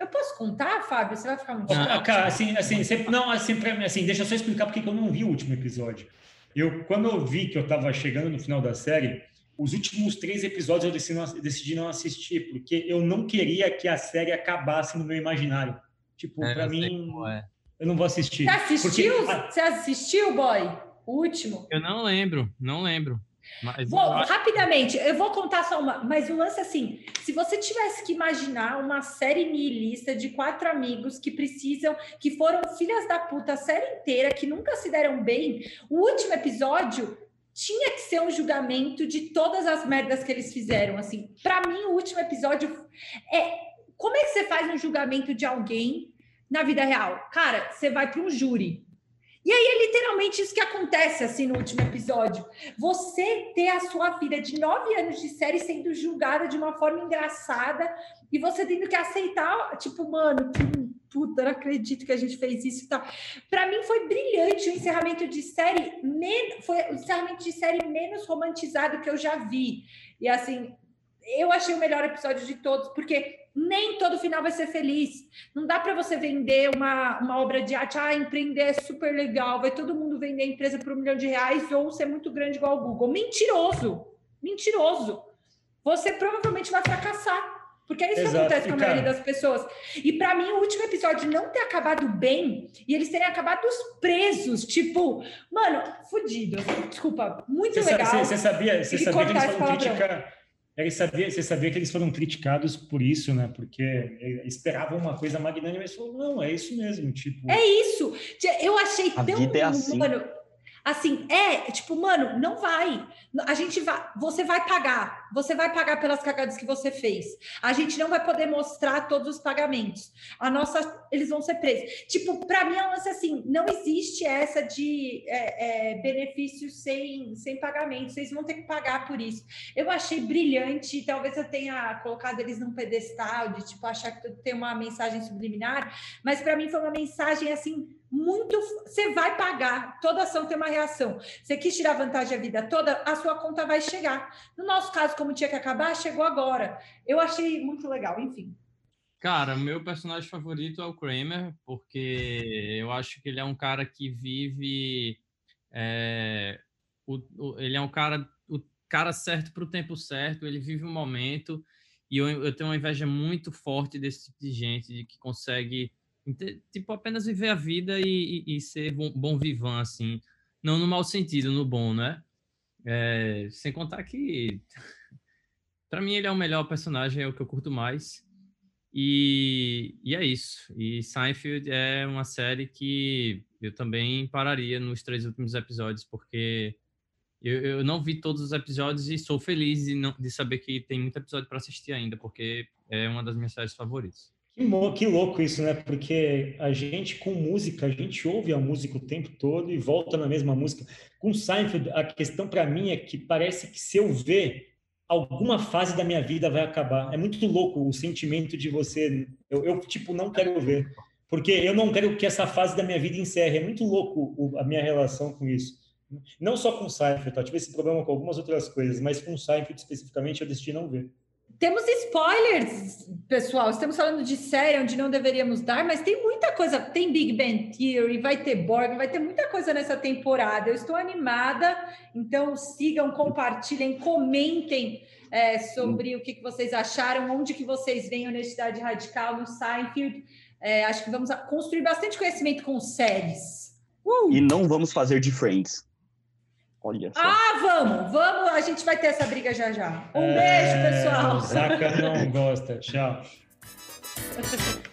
Eu posso contar, Fábio? Você vai ficar muito
ah, cara, assim, assim, sempre, não, assim, pra, assim, deixa eu só explicar porque que eu não vi o último episódio. Eu, quando eu vi que eu estava chegando no final da série, os últimos três episódios eu decidi não, decidi não, assistir, porque eu não queria que a série acabasse no meu imaginário. Tipo, é, para mim, é. eu não vou assistir.
Você assistiu? Porque... Você assistiu, boy? O último?
Eu não lembro, não lembro.
Mas vou, acho... rapidamente, eu vou contar só uma, mas o lance é assim: se você tivesse que imaginar uma série nihilista de quatro amigos que precisam, que foram filhas da puta a série inteira, que nunca se deram bem, o último episódio tinha que ser um julgamento de todas as merdas que eles fizeram. Assim, para mim, o último episódio é como é que você faz um julgamento de alguém na vida real? Cara, você vai para um júri. E aí é literalmente isso que acontece assim no último episódio. Você ter a sua vida de nove anos de série sendo julgada de uma forma engraçada e você tendo que aceitar, tipo, mano, que puta, não acredito que a gente fez isso e tal. Para mim foi brilhante o encerramento de série, men... foi o encerramento de série menos romantizado que eu já vi. E assim, eu achei o melhor episódio de todos, porque nem todo final vai ser feliz. Não dá para você vender uma, uma obra de arte, ah, empreender é super legal, vai todo mundo vender a empresa por um milhão de reais ou ser muito grande igual o Google. Mentiroso! Mentiroso! Você provavelmente vai fracassar. Porque é isso Exato. que acontece com a maioria das pessoas. E para mim, o último episódio não ter acabado bem e eles terem acabado presos, tipo, mano, fudido. Desculpa, muito
você
legal.
Sabe, você, sabia, você sabia que eles foram criticar. Eles sabia, você sabia que eles foram criticados por isso, né? Porque esperavam uma coisa magnânima e falaram, não, é isso mesmo, tipo...
É isso! Eu achei
a
tão...
Vida é assim.
Mano, Assim, é, tipo, mano, não vai. A gente vai, você vai pagar, você vai pagar pelas cagadas que você fez. A gente não vai poder mostrar todos os pagamentos. A nossa, eles vão ser presos. Tipo, para mim é um lance assim, não existe essa de é, é, benefícios sem, sem pagamento. Vocês vão ter que pagar por isso. Eu achei brilhante, talvez eu tenha colocado eles num pedestal de tipo achar que tem uma mensagem subliminar, mas para mim foi uma mensagem assim muito. Você vai pagar, toda ação tem uma reação. Você quis tirar vantagem a vida toda, a sua conta vai chegar. No nosso caso, como tinha que acabar, chegou agora. Eu achei muito legal, enfim.
Cara, meu personagem favorito é o Kramer, porque eu acho que ele é um cara que vive. É, o, o, ele é um cara, o cara certo para o tempo certo, ele vive o um momento, e eu, eu tenho uma inveja muito forte desse tipo de gente, de que consegue tipo, apenas viver a vida e, e, e ser bom, bom vivan, assim. Não no mau sentido, no bom, né? É, sem contar que, para mim, ele é o melhor personagem, é o que eu curto mais. E, e é isso. E Seinfeld é uma série que eu também pararia nos três últimos episódios, porque eu, eu não vi todos os episódios e sou feliz de, não, de saber que tem muito episódio para assistir ainda, porque é uma das minhas séries favoritas.
Que, louco isso, né? Porque a gente, com música, a gente ouve a música o tempo todo e volta na mesma música. Com Seinfeld, a questão para mim é que parece que se eu ver, alguma fase da minha vida vai acabar. É muito louco o sentimento de você. Eu, eu tipo, não quero ver. Porque eu não quero que essa fase da minha vida encerre. É muito louco a minha relação com isso. Não só com Seinfeld, tá? tive esse problema com algumas outras coisas, mas com Seinfeld especificamente eu decidi não ver.
Temos spoilers, pessoal. Estamos falando de série onde não deveríamos dar, mas tem muita coisa. Tem Big Bang Theory, vai ter Borg, vai ter muita coisa nessa temporada. Eu estou animada, então sigam, compartilhem, comentem é, sobre o que, que, vocês acharam, onde que vocês veem a Honestidade Radical no Seinfeld. É, acho que vamos construir bastante conhecimento com séries.
Uh! E não vamos fazer de Friends.
Olha só. Ah, vamos, vamos, a gente vai ter essa briga já já. Um é... beijo, pessoal.
Saca não gosta. Tchau.